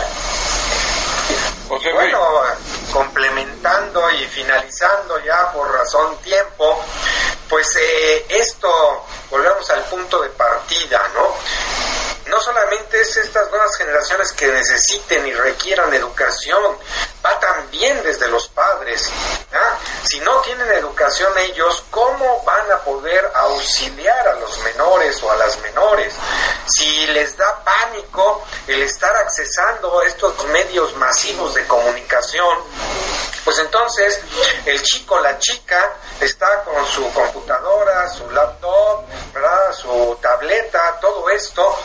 Bueno, complementando y finalizando ya por razón tiempo, pues eh, esto, volvemos al punto de partida, ¿no? No solamente es estas nuevas generaciones que necesiten y requieran educación, va también desde los padres. Si no tienen educación ellos, ¿cómo van a poder auxiliar a los menores o a las menores? Si les da pánico el estar accesando estos medios masivos de comunicación, pues entonces el chico, la chica, está con su computadora, su laptop, su tableta, todo esto,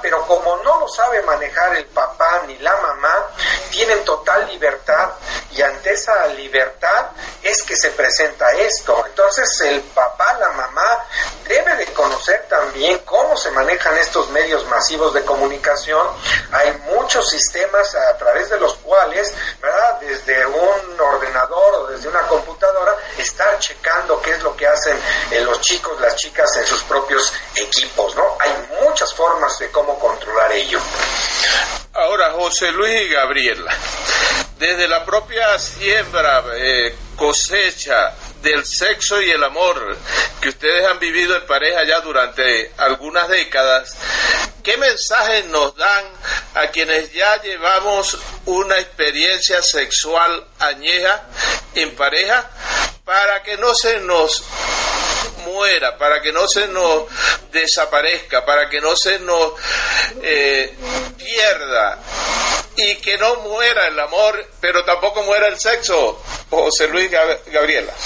pero como no lo sabe manejar el papá ni la mamá tienen total libertad y ante esa libertad es que se presenta esto. Entonces el papá, la mamá debe de conocer también cómo se manejan estos medios masivos de comunicación. Hay muchos sistemas a través de los cuales, ¿verdad? Desde un ordenador o desde una computadora, estar checando qué es lo que hacen eh, los chicos, las chicas en sus propios equipos, ¿no? Hay muchas formas de cómo controlar ello. Ahora, José Luis y Gabriela, desde la propia siembra, eh, cosecha del sexo y el amor que ustedes han vivido en pareja ya durante algunas décadas, ¿qué mensajes nos dan a quienes ya llevamos una experiencia sexual añeja en pareja para que no se nos muera, para que no se nos desaparezca, para que no se nos eh, pierda y que no muera el amor, pero tampoco muera el sexo. José Luis Gabriela. *laughs*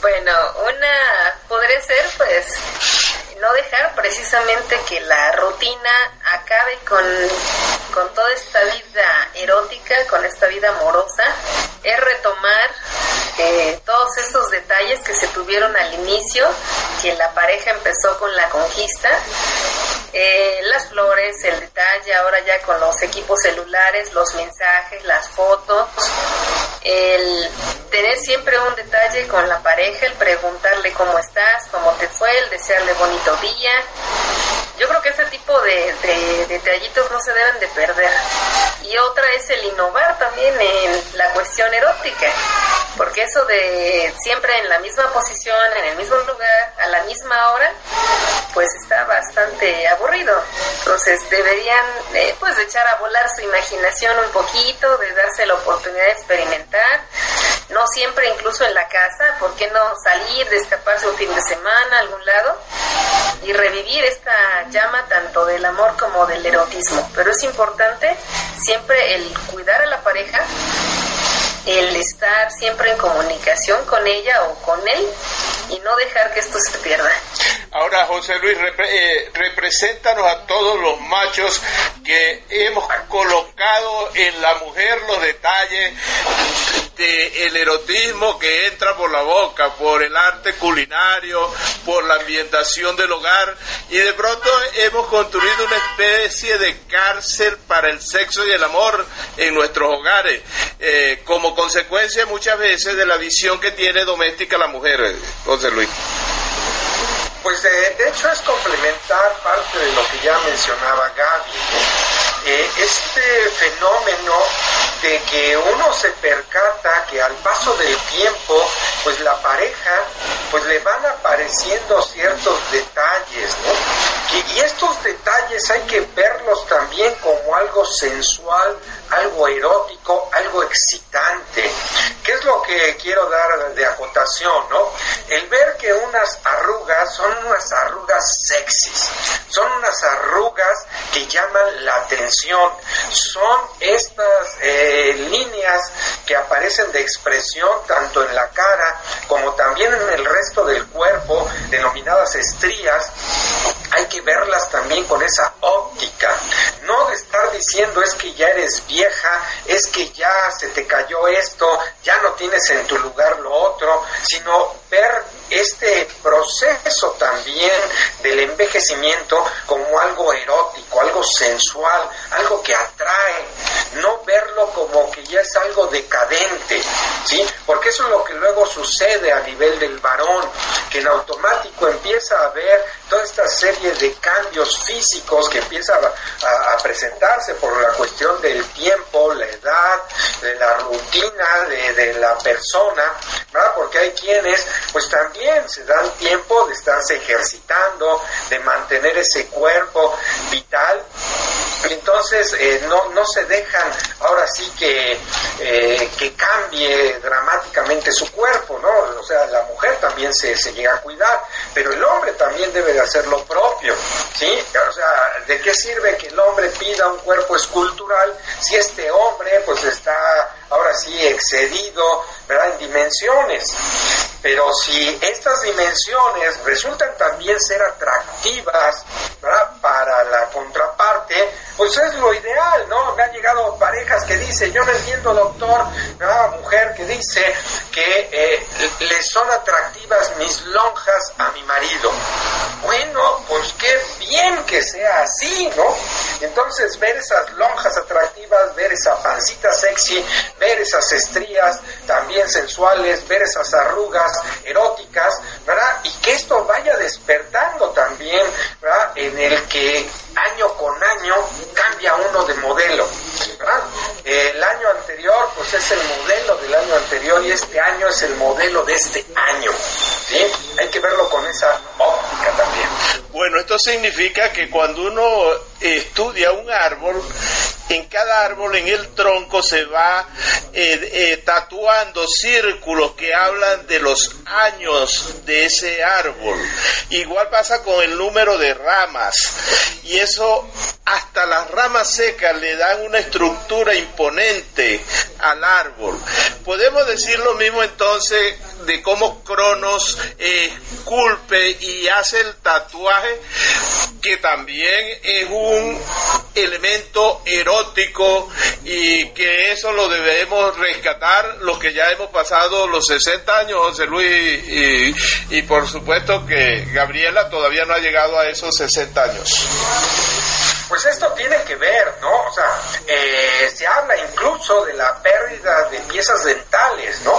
Bueno, una podría ser pues no dejar precisamente que la rutina acabe con, con toda esta vida erótica, con esta vida amorosa, es retomar eh, todos esos detalles que se tuvieron al inicio, que la pareja empezó con la conquista, eh, las flores, el detalle, ahora ya con los equipos celulares, los mensajes, las fotos, el tener siempre un detalle con la pareja, el preguntarle cómo estás, cómo te fue, el desearle bonito día. Yo creo que ese tipo de, de, detallitos no se deben de perder. Y otra es el innovar también en la cuestión erótica, porque eso de siempre en la misma posición, en el mismo lugar, a la misma hora, pues está bastante aburrido. Entonces deberían eh, pues echar a volar su imaginación un poquito, de darse la oportunidad de experimentar, no siempre incluso en la casa, ¿por qué no salir, de escaparse un fin de semana a algún lado y revivir esta llama tanto del amor como del erotismo? Pero es importante siempre el cuidar a la pareja el estar siempre en comunicación con ella o con él y no dejar que esto se pierda. Ahora, José Luis, eh, represéntanos a todos los machos que hemos colocado en la mujer los detalles del erotismo que entra por la boca, por el arte culinario, por la ambientación del hogar y de pronto hemos construido una especie de cárcel para el sexo y el amor en nuestros hogares, eh, como consecuencia muchas veces de la visión que tiene doméstica la mujer, eh, José Luis. Pues de, hecho es complementar parte de lo que ya mencionaba Gaby. Eh, este fenómeno de que uno se percata que al paso del tiempo, pues la pareja, pues le van apareciendo ciertos detalles, ¿no? Y estos detalles hay que verlos también como algo sensual, algo erótico, algo excitante. ¿Qué es lo que quiero dar de acotación, no? El ver que unas arrugas son unas arrugas sexys, son unas arrugas que llaman la atención, son estas eh, líneas que aparecen de expresión tanto en la cara como también en el resto del cuerpo, denominadas estrías, hay que verlas también con esa óptica, no de estar diciendo es que ya eres es que ya se te cayó esto, ya no tienes en tu lugar lo otro, sino ver este proceso también del envejecimiento como algo erótico, algo sensual, algo que atrae, no verlo como que ya es algo decadente, ¿sí? Porque eso es lo que luego sucede a nivel del varón, que en automático empieza a ver toda esta serie de cambios físicos que empieza a, presentarse por la cuestión del tiempo, la edad, de la rutina de, de la persona, ¿verdad? Porque hay quienes pues también se dan tiempo de estarse ejercitando, de mantener ese cuerpo vital. Entonces eh, no, no se dejan ahora sí que, eh, que cambie dramáticamente su cuerpo, ¿no? O sea, la mujer también se, se llega a cuidar, pero el hombre también debe de hacer lo propio, ¿sí? O sea, ¿de qué sirve que el hombre pida un cuerpo escultural si este hombre pues está ahora sí excedido, ¿verdad? En dimensiones. Pero si estas dimensiones resultan también ser atractivas ¿verdad? para la contraparte, pues es lo ideal, ¿no? Me han llegado parejas que dicen, yo no entiendo, doctor, una mujer que dice que eh, le son atractivas mis lonjas a mi marido. Bueno, pues qué bien que sea así, ¿no? Entonces ver esas lonjas atractivas, ver esa pancita sexy, ver esas estrías también sensuales, ver esas arrugas eróticas, ¿verdad? Y que esto vaya despertando también, ¿verdad? En el que año con año cambia uno de modelo. El año anterior, pues es el modelo del año anterior y este año es el modelo de este año. ¿sí? Hay que verlo con esa óptica también. Bueno, esto significa que cuando uno estudia un árbol, en cada árbol, en el tronco, se va eh, eh, tatuando círculos que hablan de los años de ese árbol. Igual pasa con el número de ramas. Y eso, hasta las ramas secas le dan una estructura imponente al árbol. Podemos decir lo mismo entonces de cómo Cronos esculpe y hace el tatuaje, que también es un elemento erótico y que eso lo debemos rescatar los que ya hemos pasado los 60 años, José Luis, y, y por supuesto que Gabriela todavía no ha llegado a esos 60 años. Pues esto tiene que ver, ¿no? O sea, eh, se habla incluso de la pérdida de piezas dentales, ¿no?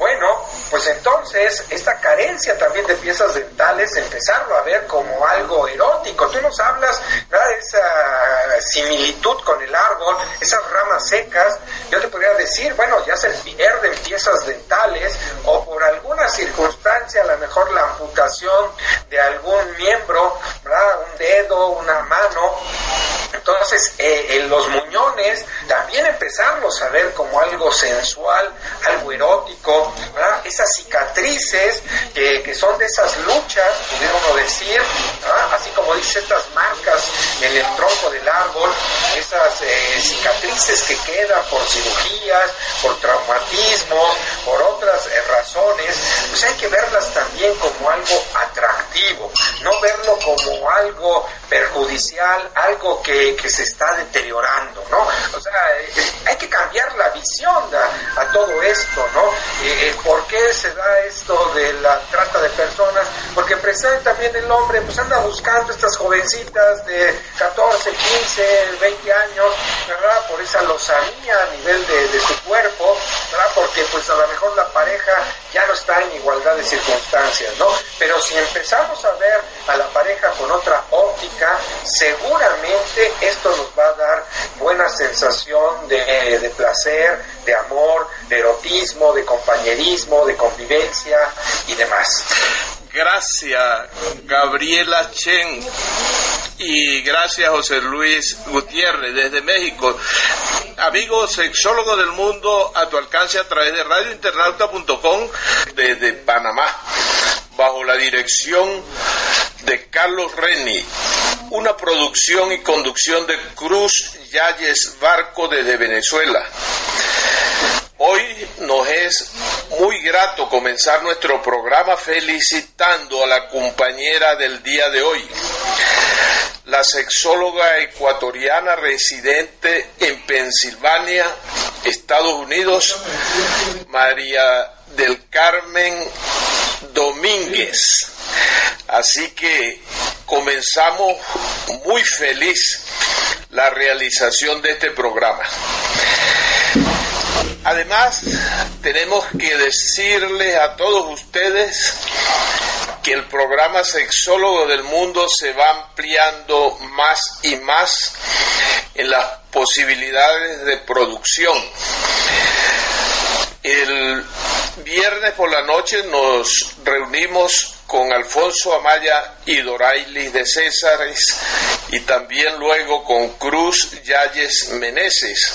Bueno, pues entonces esta carencia también de piezas dentales, empezarlo a ver como algo erótico. Tú nos hablas de esa similitud con el árbol, esas ramas secas. Yo te podría decir, bueno, ya se pierden piezas dentales o por alguna circunstancia, a lo mejor la amputación de algún miembro, un dedo, una mano. Entonces, eh, en los muñones también empezarlos a ver como algo sensual, algo erótico, esas cicatrices que, que son de esas luchas, pudiéramos decir, así como dice estas marcas en el tronco del árbol, esas eh, cicatrices que quedan por cirugías, por traumatismos, por otras eh, razones, pues hay que verlas también como algo atractivo, no verlo como algo perjudicial, algo que, que se está deteriorando, ¿no? O sea, eh, hay que cambiar la visión a, todo esto, ¿no? Eh, ¿Por qué se da esto de la trata de personas? Porque precisamente también el hombre pues anda buscando estas jovencitas de 14, 15, 20 años, ¿verdad? Por esa lozanía a nivel de, de su cuerpo, ¿verdad? Porque pues a lo mejor la pareja ya no está en igualdad de circunstancias, ¿no? Pero si empezamos a ver a la pareja con otra óptica, seguramente esto nos va a dar buena sensación de, de placer, de amor, de erotismo, de compañerismo, de convivencia y demás. Gracias, Gabriela Chen. Y gracias, José Luis Gutiérrez, desde México. Amigos sexólogos del mundo, a tu alcance a través de radiointernauta.com desde Panamá, bajo la dirección de Carlos Reni. Una producción y conducción de Cruz Yalles Barco desde Venezuela. Hoy nos es muy grato comenzar nuestro programa felicitando a la compañera del día de hoy, la sexóloga ecuatoriana residente en Pensilvania, Estados Unidos, María del Carmen Domínguez. Así que comenzamos muy feliz la realización de este programa. Además, tenemos que decirles a todos ustedes que el programa Sexólogo del Mundo se va ampliando más y más en las posibilidades de producción. El viernes por la noche nos reunimos con Alfonso Amaya y Dorailis de Césares y también luego con Cruz Yalles Meneses.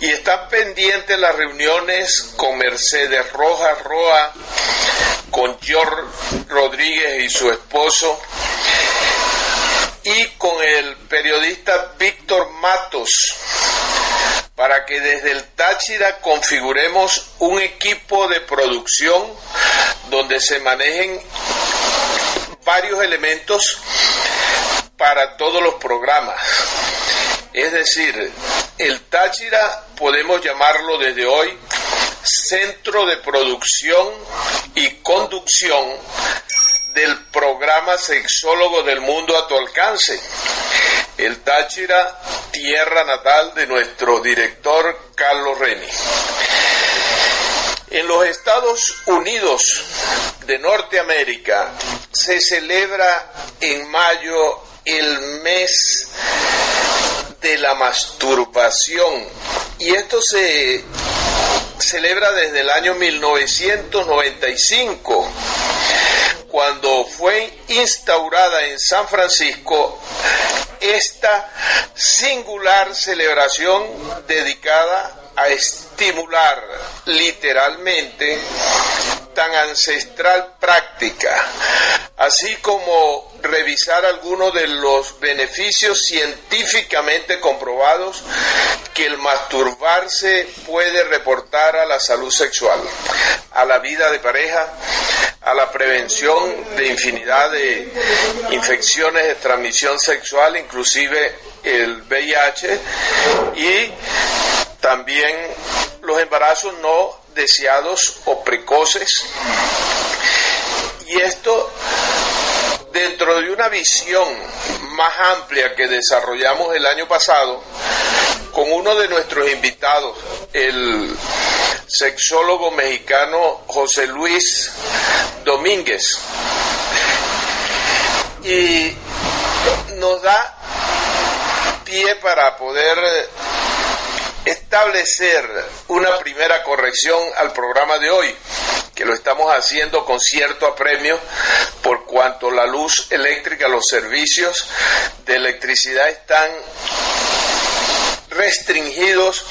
Y están pendientes las reuniones con Mercedes Rojas Roa, con George Rodríguez y su esposo, y con el periodista Víctor Matos, para que desde el Táchira configuremos un equipo de producción donde se manejen varios elementos para todos los programas. Es decir, el Táchira podemos llamarlo desde hoy centro de producción y conducción del programa Sexólogo del Mundo a tu alcance. El Táchira, tierra natal de nuestro director Carlos Reni. En los Estados Unidos de Norteamérica se celebra en mayo el mes de la masturbación y esto se celebra desde el año 1995 cuando fue instaurada en San Francisco esta singular celebración dedicada a estimular literalmente tan ancestral práctica, así como revisar algunos de los beneficios científicamente comprobados que el masturbarse puede reportar a la salud sexual, a la vida de pareja, a la prevención de infinidad de infecciones de transmisión sexual, inclusive el VIH, y también los embarazos no deseados o precoces. Y esto dentro de una visión más amplia que desarrollamos el año pasado con uno de nuestros invitados, el sexólogo mexicano José Luis Domínguez. Y nos da pie para poder establecer una primera corrección al programa de hoy, que lo estamos haciendo con cierto apremio por cuanto la luz eléctrica, los servicios de electricidad están restringidos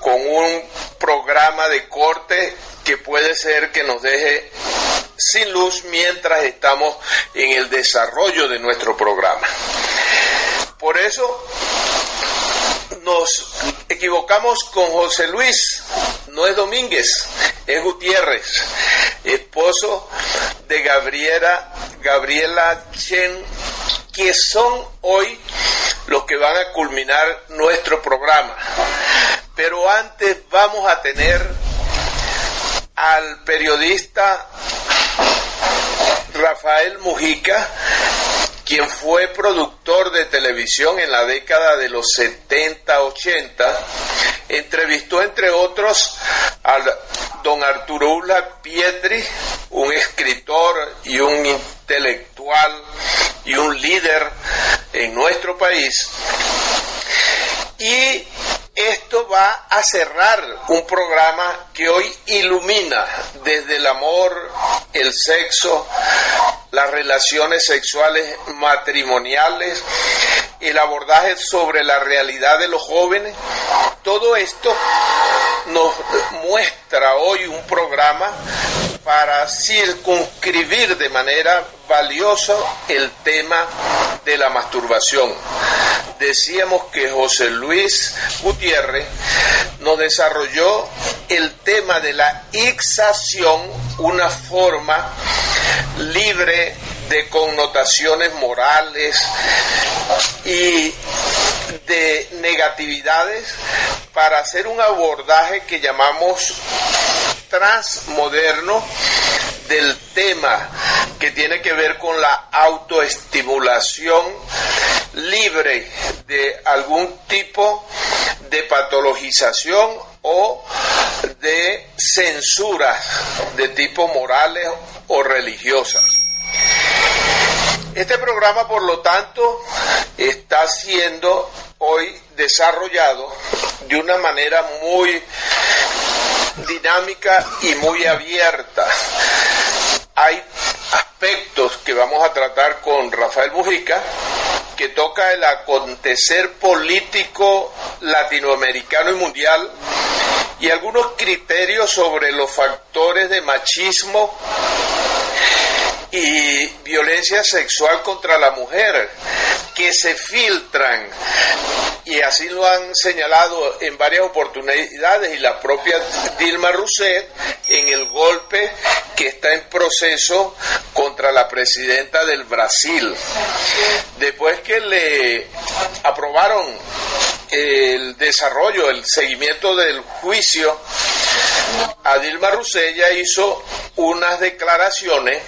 con un programa de corte que puede ser que nos deje sin luz mientras estamos en el desarrollo de nuestro programa. Por eso nos equivocamos con José Luis, no es Domínguez, es Gutiérrez, esposo de Gabriela, Gabriela Chen, que son hoy los que van a culminar nuestro programa. Pero antes vamos a tener al periodista Rafael Mujica, quien fue productor de televisión en la década de los 70-80, entrevistó entre otros a don Arturo Ula Pietri, un escritor y un intelectual y un líder en nuestro país. Y esto va a cerrar un programa que hoy ilumina desde el amor, el sexo, las relaciones sexuales matrimoniales, el abordaje sobre la realidad de los jóvenes. Todo esto nos muestra hoy un programa para circunscribir de manera valiosa el tema de la masturbación. Decíamos que José Luis Gutiérrez nos desarrolló el tema de la ixación, una forma libre de connotaciones morales y de negatividades para hacer un abordaje que llamamos transmoderno del tema que tiene que ver con la autoestimulación libre de algún tipo de patologización o de censuras de tipo morales o religiosas. Este programa, por lo tanto, está siendo hoy desarrollado de una manera muy dinámica y muy abierta. Hay aspectos que vamos a tratar con Rafael Mujica, que toca el acontecer político latinoamericano y mundial y algunos criterios sobre los factores de machismo y violencia sexual contra la mujer que se filtran y así lo han señalado en varias oportunidades y la propia Dilma Rousseff en el golpe que está en proceso contra la presidenta del Brasil. Después que le aprobaron el desarrollo, el seguimiento del juicio, a Dilma hizo unas declaraciones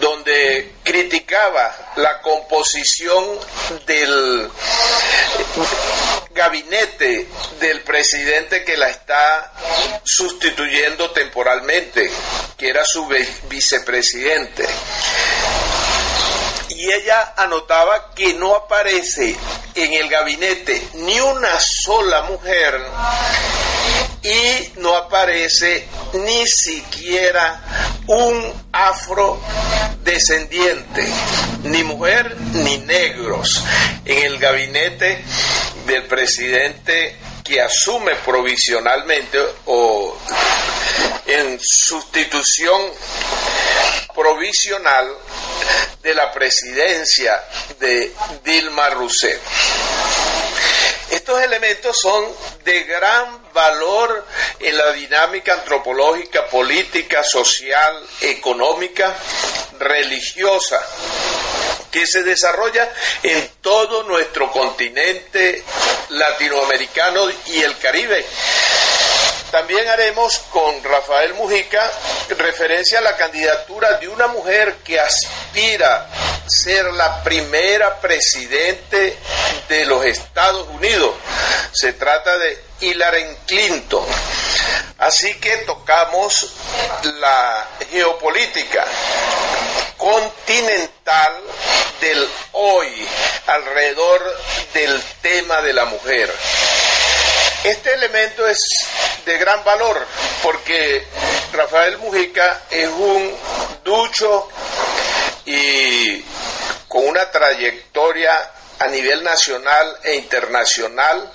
donde criticaba la composición del gabinete del presidente que la está sustituyendo temporalmente, que era su vicepresidente. Y ella anotaba que no aparece en el gabinete ni una sola mujer y no aparece ni siquiera un afrodescendiente, ni mujer ni negros en el gabinete del presidente que asume provisionalmente o en sustitución provisional de la presidencia de Dilma Rousseff. Estos elementos son de gran valor en la dinámica antropológica, política, social, económica, religiosa que se desarrolla en todo nuestro continente latinoamericano y el Caribe. También haremos con Rafael Mujica referencia a la candidatura de una mujer que aspira a ser la primera presidente de los Estados Unidos. Se trata de Hillary Clinton. Así que tocamos la geopolítica continental del hoy alrededor del tema de la mujer. Este elemento es de gran valor porque Rafael Mujica es un ducho y con una trayectoria a nivel nacional e internacional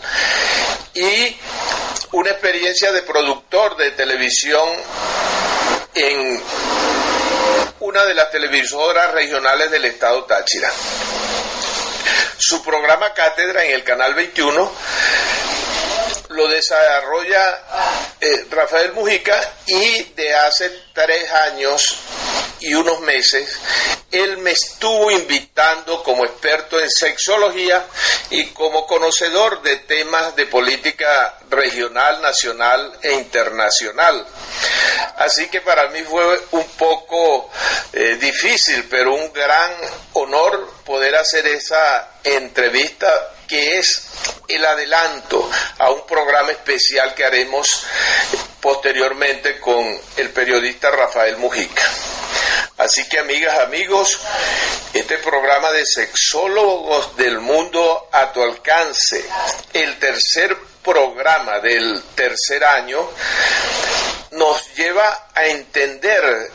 y una experiencia de productor de televisión en una de las televisoras regionales del estado Táchira. Su programa Cátedra en el Canal 21 lo desarrolla eh, Rafael Mujica y de hace tres años y unos meses él me estuvo invitando como experto en sexología y como conocedor de temas de política regional, nacional e internacional. Así que para mí fue un poco eh, difícil, pero un gran honor poder hacer esa entrevista que es el adelanto a un programa especial que haremos posteriormente con el periodista Rafael Mujica. Así que amigas, amigos, este programa de sexólogos del mundo a tu alcance, el tercer programa del tercer año, nos lleva a entender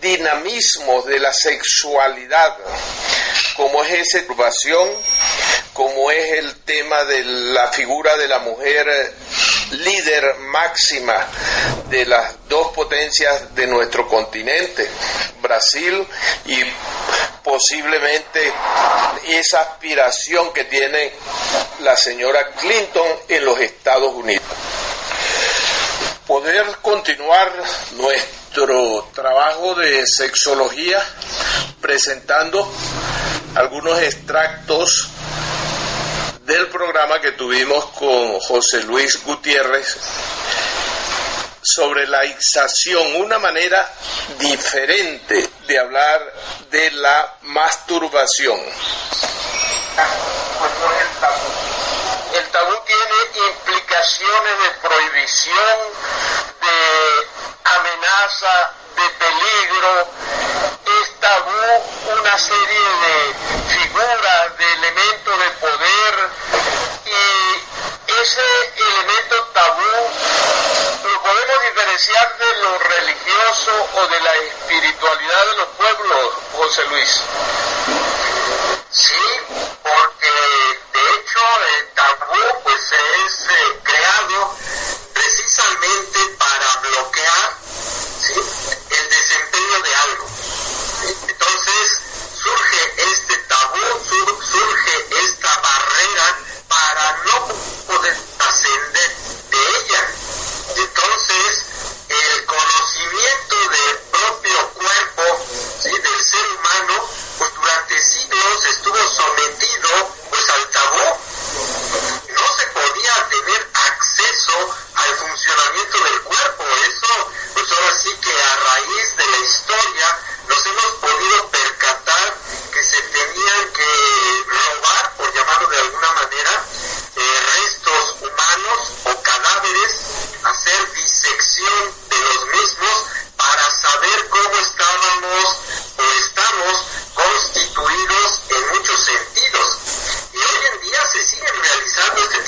dinamismos de la sexualidad, como es esa turbación, como es el tema de la figura de la mujer líder máxima de las dos potencias de nuestro continente, Brasil y posiblemente esa aspiración que tiene la señora Clinton en los Estados Unidos. Poder continuar nuestro trabajo de sexología presentando algunos extractos del programa que tuvimos con José Luis Gutiérrez sobre la ixación, una manera diferente de hablar de la masturbación. El tabú tiene implicaciones de prohibición, de amenaza, de peligro. Tabú una serie de figuras, de elementos de poder y ese elemento tabú lo podemos diferenciar de lo religioso o de la espiritualidad de los pueblos, José Luis. Sí, porque de hecho el tabú pues es eh, creado precisamente para bloquear el desempeño de algo. Entonces surge este tabú, surge esta barrera para no poder ascender de ella. Entonces el conocimiento del propio cuerpo, del ser en durante siglos estuvo sometido pues al tabú. No se podía tener acceso al funcionamiento del cuerpo. Eso, pues ahora sí que a raíz de la historia nos hemos podido percatar que se tenían que robar, por llamarlo de alguna manera, eh, restos humanos o cadáveres, hacer disección de los mismos para saber cómo estábamos o estamos constituidos en muchos sentidos. Y hoy en día se siguen realizando este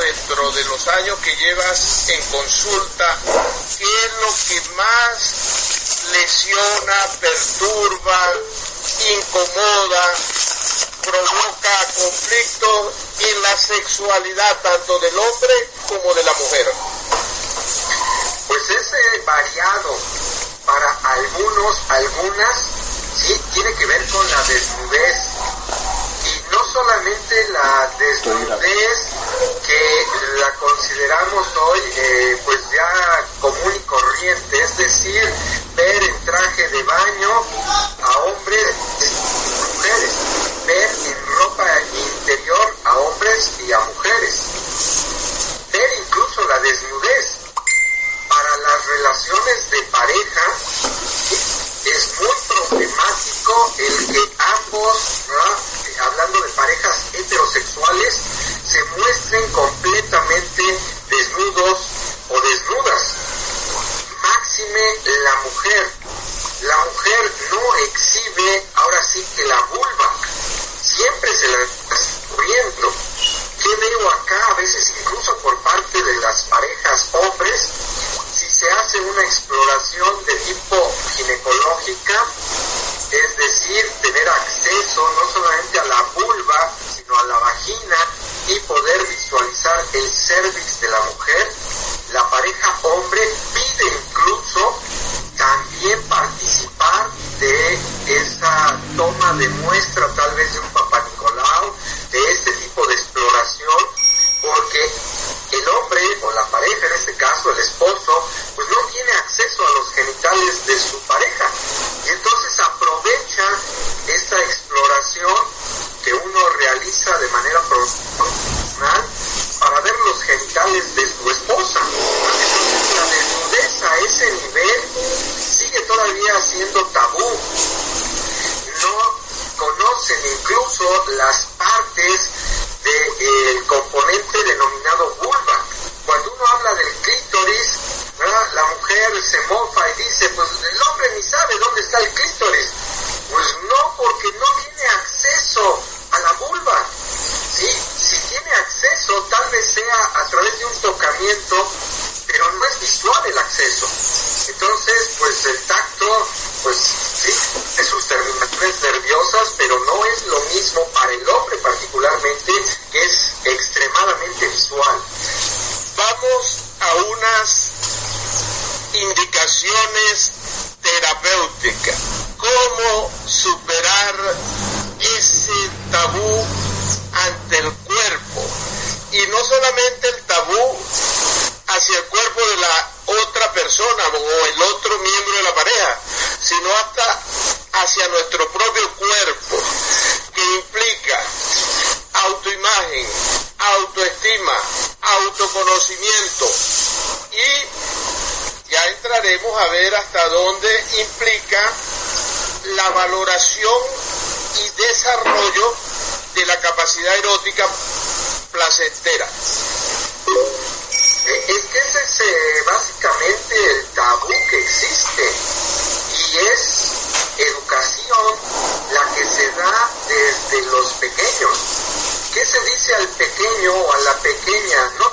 dentro de los años que llevas en consulta? ¿Qué es lo que más lesiona, perturba, incomoda, provoca conflictos en la sexualidad tanto del hombre como de la mujer? Pues es eh, variado. Para algunos, algunas, sí, tiene que ver con la desnudez. Y no solamente la desnudez que la consideramos hoy eh, pues ya común y corriente, es decir, ver en traje de baño a hombres y mujeres, ver en ropa interior a hombres y a mujeres, ver incluso la desnudez. Para las relaciones de pareja es muy problemático el que ambos, hablando de parejas heterosexuales, se muestren completamente desnudos o desnudas. Máxime la mujer. La mujer no exhibe ahora sí que la vulva. Siempre se la está descubriendo. ¿Qué veo acá? A veces incluso por parte de las parejas hombres, si se hace una exploración de tipo ginecológica, es decir, tener acceso no solamente a la vulva, sino a la vagina y poder visualizar el cervix de la mujer, la pareja hombre pide incluso también participar de esa toma de muestra tal vez de un papá Nicolau, de este tipo de exploración, porque el hombre o la pareja, en este caso el esposo, pues no tiene acceso a los genitales de su pareja. Y entonces aprovecha esta exploración que uno realiza de manera profesional para ver los genitales de su esposa. Entonces la desnudez a ese nivel sigue todavía siendo tabú. No conocen incluso las partes del componente denominado vulva. Cuando uno habla del clítoris, la mujer se mofa y dice, pues el hombre ni sabe dónde está el clítoris. Pues no, porque no tiene acceso a la vulva. ¿sí? Si tiene acceso, tal vez sea a través de un tocamiento, pero no es visual el acceso. Entonces, pues el tacto, pues sí, de sus terminaciones nerviosas, pero no es lo mismo para el hombre particularmente, comments hasta dónde implica la valoración y desarrollo de la capacidad erótica placentera. Es que ese es eh, básicamente el tabú que existe y es educación la que se da desde los pequeños. ¿Qué se dice al pequeño o a la pequeña? No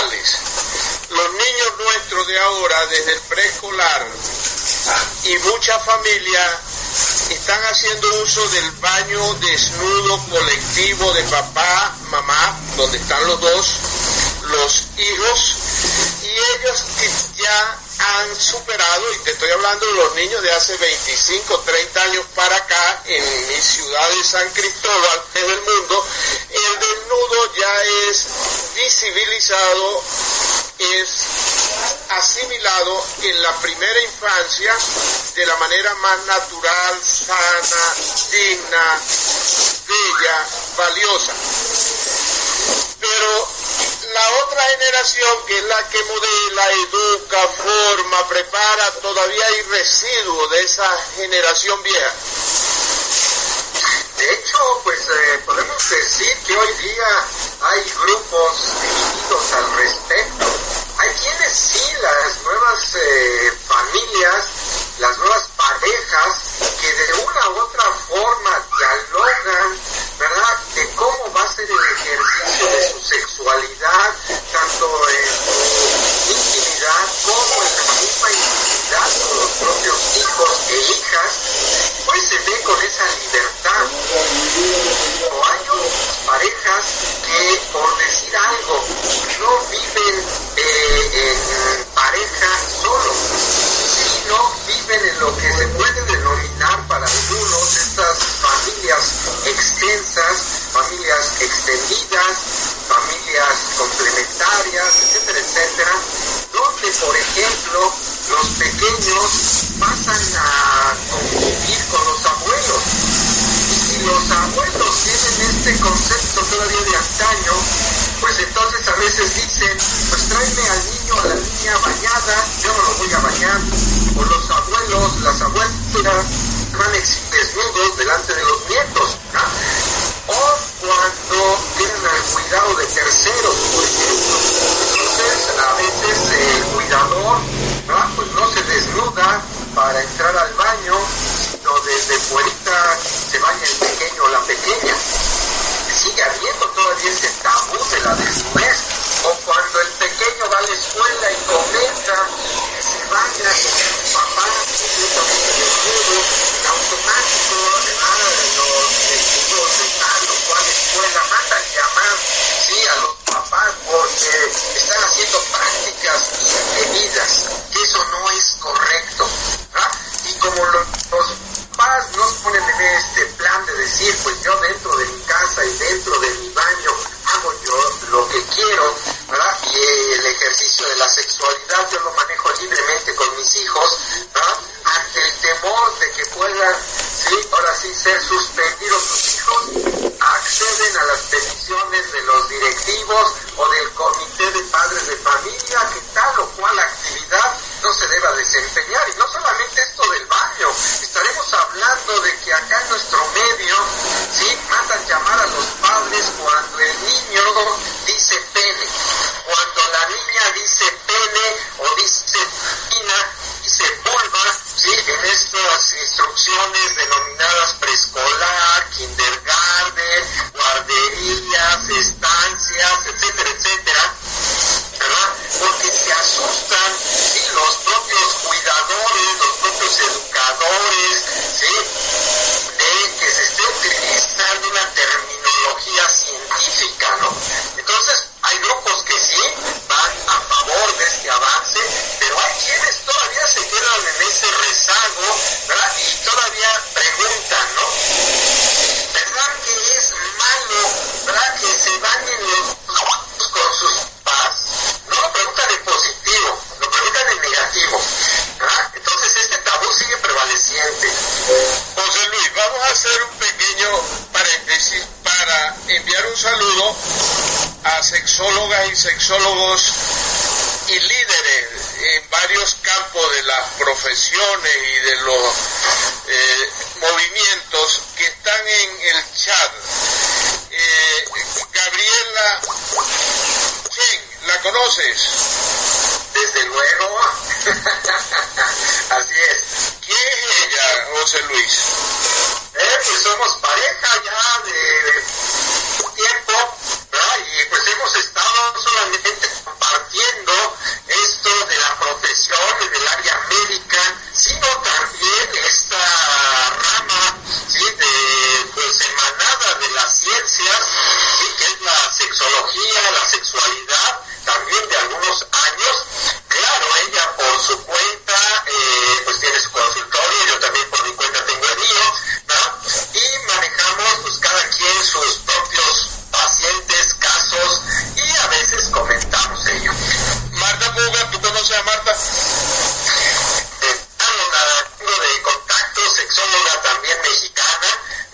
Los niños nuestros de ahora, desde el preescolar ah. y muchas familias, están haciendo uso del baño desnudo colectivo de papá, mamá, donde están los dos, los hijos, y ellos ya han superado, y te estoy hablando de los niños de hace 25, 30 años para acá, en mi ciudad de San Cristóbal, en el mundo, el desnudo ya es y civilizado es asimilado en la primera infancia de la manera más natural, sana, digna, bella, valiosa. Pero la otra generación, que es la que modela, educa, forma, prepara, todavía hay residuo de esa generación vieja. De hecho, pues eh, podemos decir que hoy día hay grupos divididos al respecto. Hay quienes sí, las nuevas eh, familias, las nuevas parejas, que de una u otra forma dialogan, ¿verdad?, de cómo va desnudos delante de los nietos, o cuando tienen el cuidado de terceros, por ejemplo. Entonces, a veces el cuidador, pues no se desnuda para entrar al baño, sino desde fuera y líderes en varios campos de las profesiones y de los eh, movimientos que están en el chat. Eh, Gabriela Chen, ¿la conoces? Desde luego. *laughs* Así es. ¿Quién es ella, José Luis? Eh, pues somos pareja ya de un tiempo, Y pues hemos estado no solamente compartiendo esto de la profesión y del área médica, sino también esta rama, ¿sí? De, pues, emanada de las ciencias. Que es la sexología, la sexualidad, también de algunos años. Claro, ella por su cuenta, eh, pues tiene su consultorio, yo también por mi cuenta tengo el mío, ¿verdad? Y manejamos, pues cada quien sus propios pacientes, comentamos ello. Marta Puga, ¿tú conoces a Marta? Tengo de contacto, sexóloga también mexicana,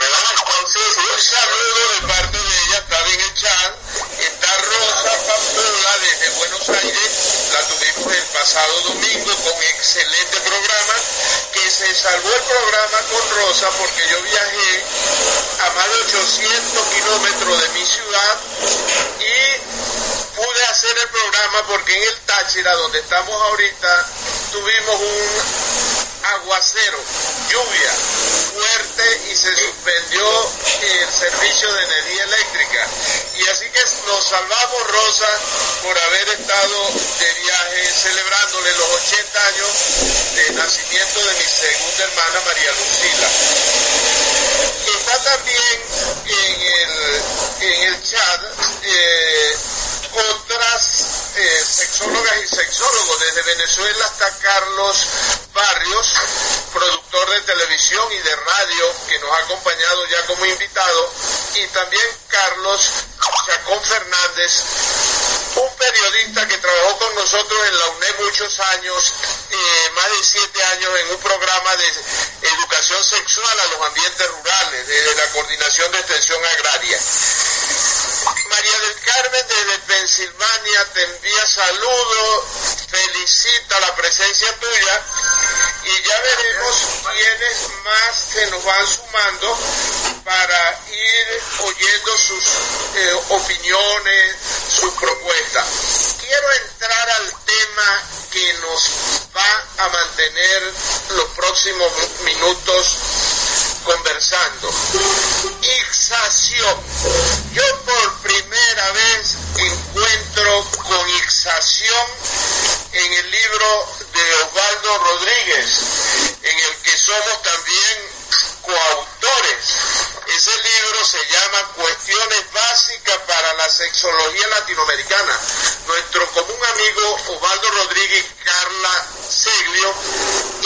¿verdad? Entonces, Un saludo de parte de ella, está en el chat. Está Rosa Pampula desde Buenos Aires, la tuvimos el pasado domingo con excelente programa, que se salvó el programa con Rosa porque yo viajé a más de 800 kilómetros de mi ciudad y pude hacer el programa porque en el Táchira, donde estamos ahorita, tuvimos un aguacero, lluvia fuerte y se suspendió el servicio de energía eléctrica. Y así que nos salvamos, Rosa, por haber estado de viaje celebrándole los 80 años de nacimiento de mi segunda hermana María Lucila. Está también en el, en el chat eh, otras eh, sexólogas y sexólogos. Desde Venezuela está Carlos Barrios, productor de televisión y de radio, que nos ha acompañado ya como invitado, y también Carlos Chacón Fernández, un periodista que trabajó con nosotros en la UNED muchos años, eh, más de siete años, en un programa de educación sexual a los ambientes rurales, desde la la Coordinación de Extensión Agraria. María del Carmen desde Pensilvania te envía saludos, felicita la presencia tuya y ya veremos quiénes más se nos van sumando para ir oyendo sus eh, opiniones, sus propuestas. Quiero entrar al tema que nos va a mantener los próximos minutos conversando. Ixación. Yo por primera vez encuentro con ixación en el libro de Osvaldo Rodríguez, en el que somos también coautores. Ese libro se llama Cuestiones básicas para la sexología latinoamericana. Nuestro común amigo Osvaldo Rodríguez Carla Seglio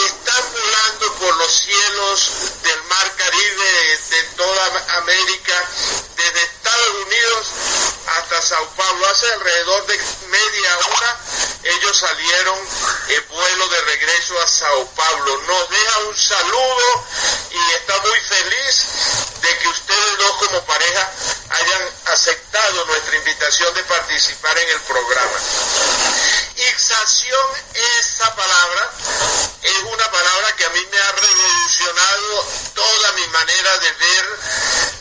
están volando por los cielos del mar Caribe de toda América, desde Estados Unidos hasta Sao Paulo. Hace alrededor de media hora ellos salieron en vuelo de regreso a Sao Paulo. Nos deja un saludo y está muy feliz de que ustedes dos como pareja hayan aceptado nuestra invitación de participar en el programa. Ixación, esa palabra, es una palabra que a mí me ha revolucionado toda mi manera de ver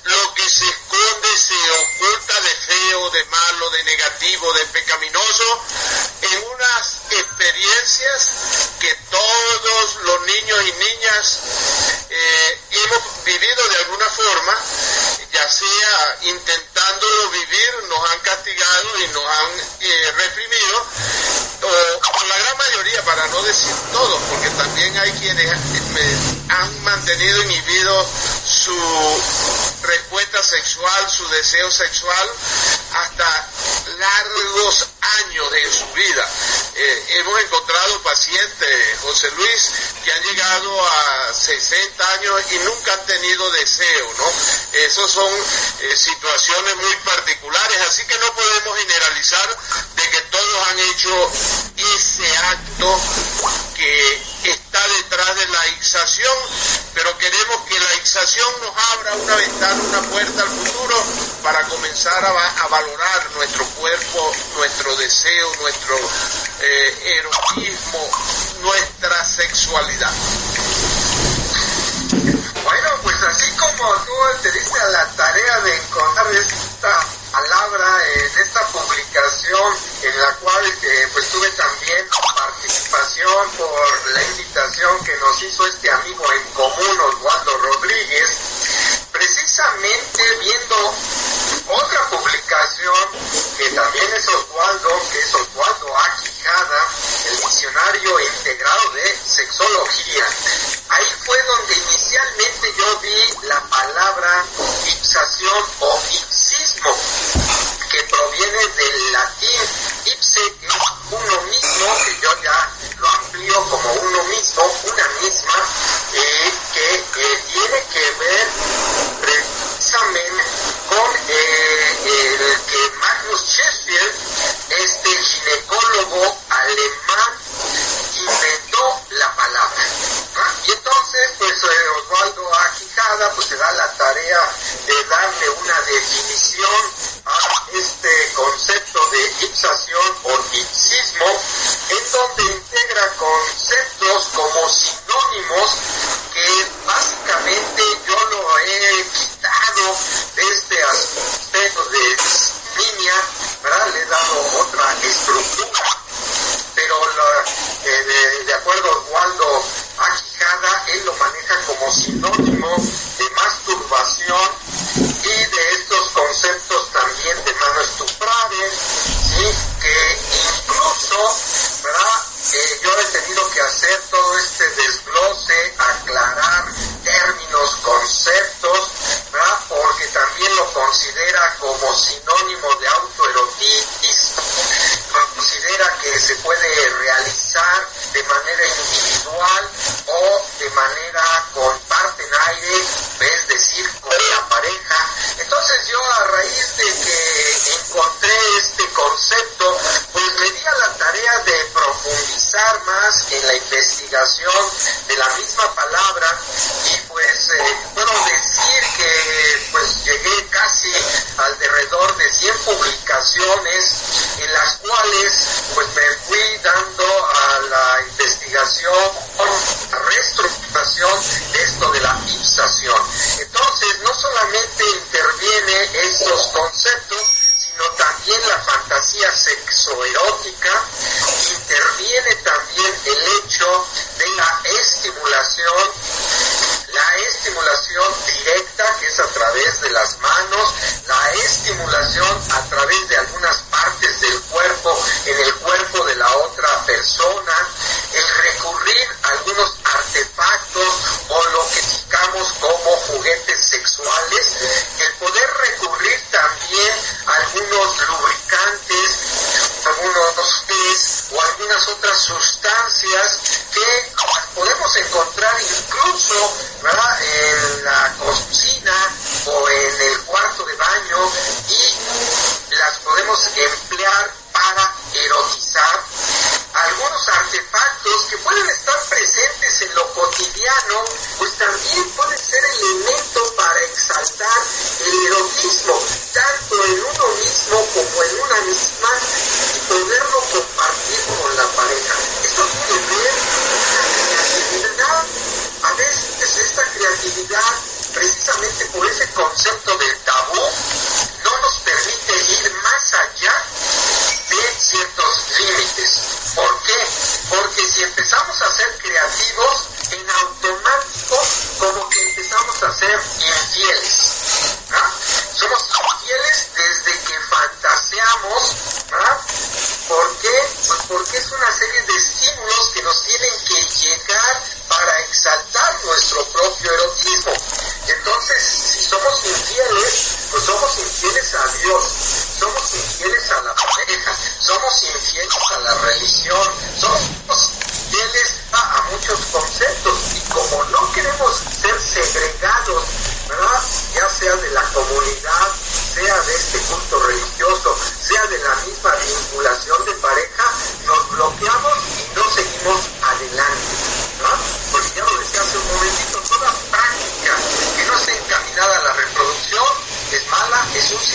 lo que se esconde, se oculta de feo, de malo, de negativo, de pecaminoso, en unas experiencias que todos los niños y niñas eh, hemos vivido de alguna forma, ya sea intentándolo vivir, nos han castigado y nos han eh, reprimido, o, la gran mayoría, para no decir todos, porque también hay quienes han mantenido inhibido su respuesta sexual, su deseo sexual, hasta largos años de su vida. Eh, hemos encontrado pacientes, José Luis, que han llegado a 60 años y nunca han tenido deseo, ¿no? Esas son eh, situaciones muy particulares, así que no podemos generalizar de que todos han hecho ese acto que está detrás de la ixación, pero queremos que la ixación nos abra una ventana, una puerta al futuro para comenzar a, valorar nuestro cuerpo, nuestro deseo, nuestro eh, erotismo, nuestra sexualidad. Bueno, pues así como tú te diste a la tarea de encontrar esta palabra en esta publicación en la cual eh, pues tuve también participación por la invitación que nos hizo este amigo en común Osvaldo Rodríguez precisamente viendo otra publicación que también es Osvaldo que es Osvaldo Aquijada el diccionario integrado de sexología. Ahí fue donde inicialmente yo vi la palabra fixación o ipsismo que proviene del latín ipse, que uno mismo, que yo ya lo amplío como uno mismo, una misma, eh, que tiene que ver precisamente con eh, el que Magnus Sheffield, este ginecólogo alemán, inventó la palabra. Y entonces, pues eh, Osvaldo Aquijada, pues se da la tarea de darle una definición a este concepto de ipsación o ipsismo, en donde integra conceptos como sinónimos que básicamente yo lo he quitado de este aspecto de línea, ¿verdad? Le he dado otra estructura, pero eh, de, acuerdo a Oswaldo Aquijada, él lo maneja como sinónimo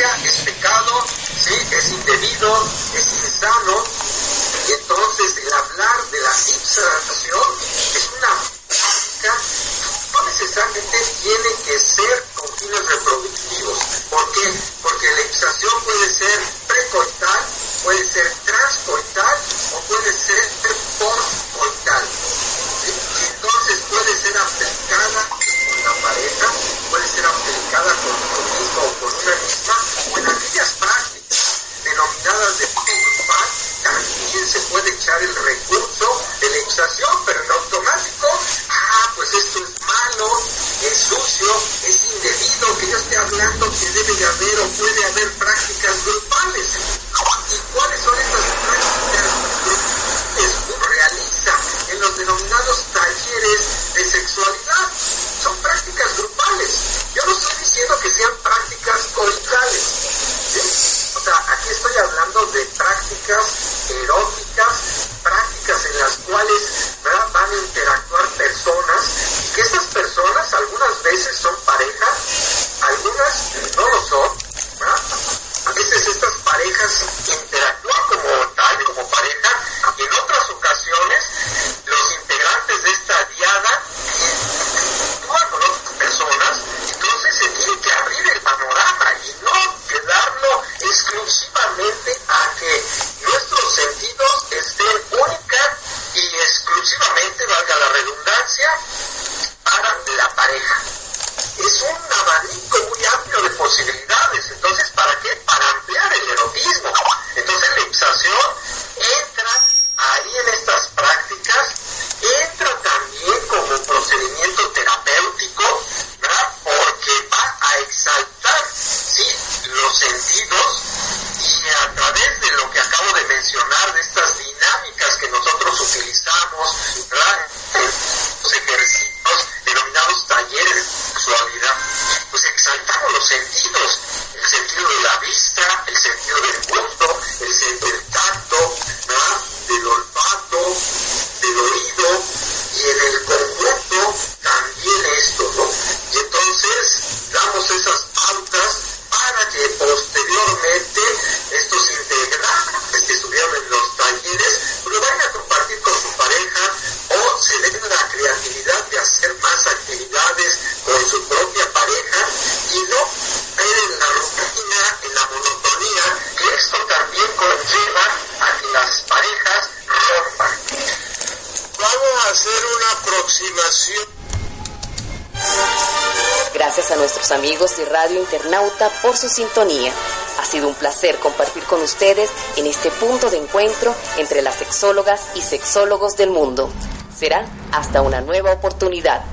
es pecado, ¿sí? es indebido, es insano. Y entonces el hablar de la ipsación es una práctica no necesariamente tiene que ser con fines reproductivos. ¿Por qué? Porque la ipsación puede ser precoital, puede ser transcoital o puede ser postcoital. Puede ser aplicada con la pareja, puede ser aplicada con uno mismo o con una misma, o en aquellas prácticas denominadas de grupal, también se puede echar el recurso de la ipsación, pero en automático, ah, pues esto es malo, es sucio, es indebido, que yo esté hablando que debe de haber o puede haber prácticas grupales. ¿Y cuáles son estas prácticas los denominados talleres de sexualidad. Son prácticas grupales. Yo no estoy diciendo que sean prácticas coitales. O sea, aquí estoy hablando de prácticas eróticas, prácticas en las cuales van a interactuar personas y que estas personas algunas veces son parejas, algunas no lo son. Veces estas parejas interactúan como tal, como pareja, y en otras ocasiones los integrantes de esta diada interactúan con otras personas, entonces se tiene que abrir el panorama y no quedarlo exclusivamente a que nuestros sentidos estén única y exclusivamente, valga la redundancia, para la pareja. Es un abanico muy amplio de posibilidades. Entonces, ¿para qué? Para ampliar el erotismo. Entonces, la ipsación entra ahí en estas prácticas, entra también como procedimiento terapéutico, Porque va a exaltar, sí, los sentidos y a través de lo que acabo de mencionar, de estas dinámicas que nosotros utilizamos, ¿verdad? Los ejercicios denominados talleres de sexualidad, pues exaltamos los sentidos, el sentido de la vista, el sentido del gusto, el sentido del tacto, del olfato, del oído, y en el conjunto también esto, ¿no? Y entonces damos esas pautas para que posteriormente estos integrantes que estuvieron en los talleres lo vayan a compartir con su pareja o se den la creatividad de hacer más actividades con su propia pareja y no caer en la rutina, en la monotonía, que esto también conlleva a que las parejas rompan. Vamos a hacer una aproximación. Gracias a nuestros amigos de Radio Internauta por su sintonía. Ha sido un placer compartir con ustedes en este punto de encuentro entre las sexólogas y sexólogos del mundo. Será hasta una nueva oportunidad.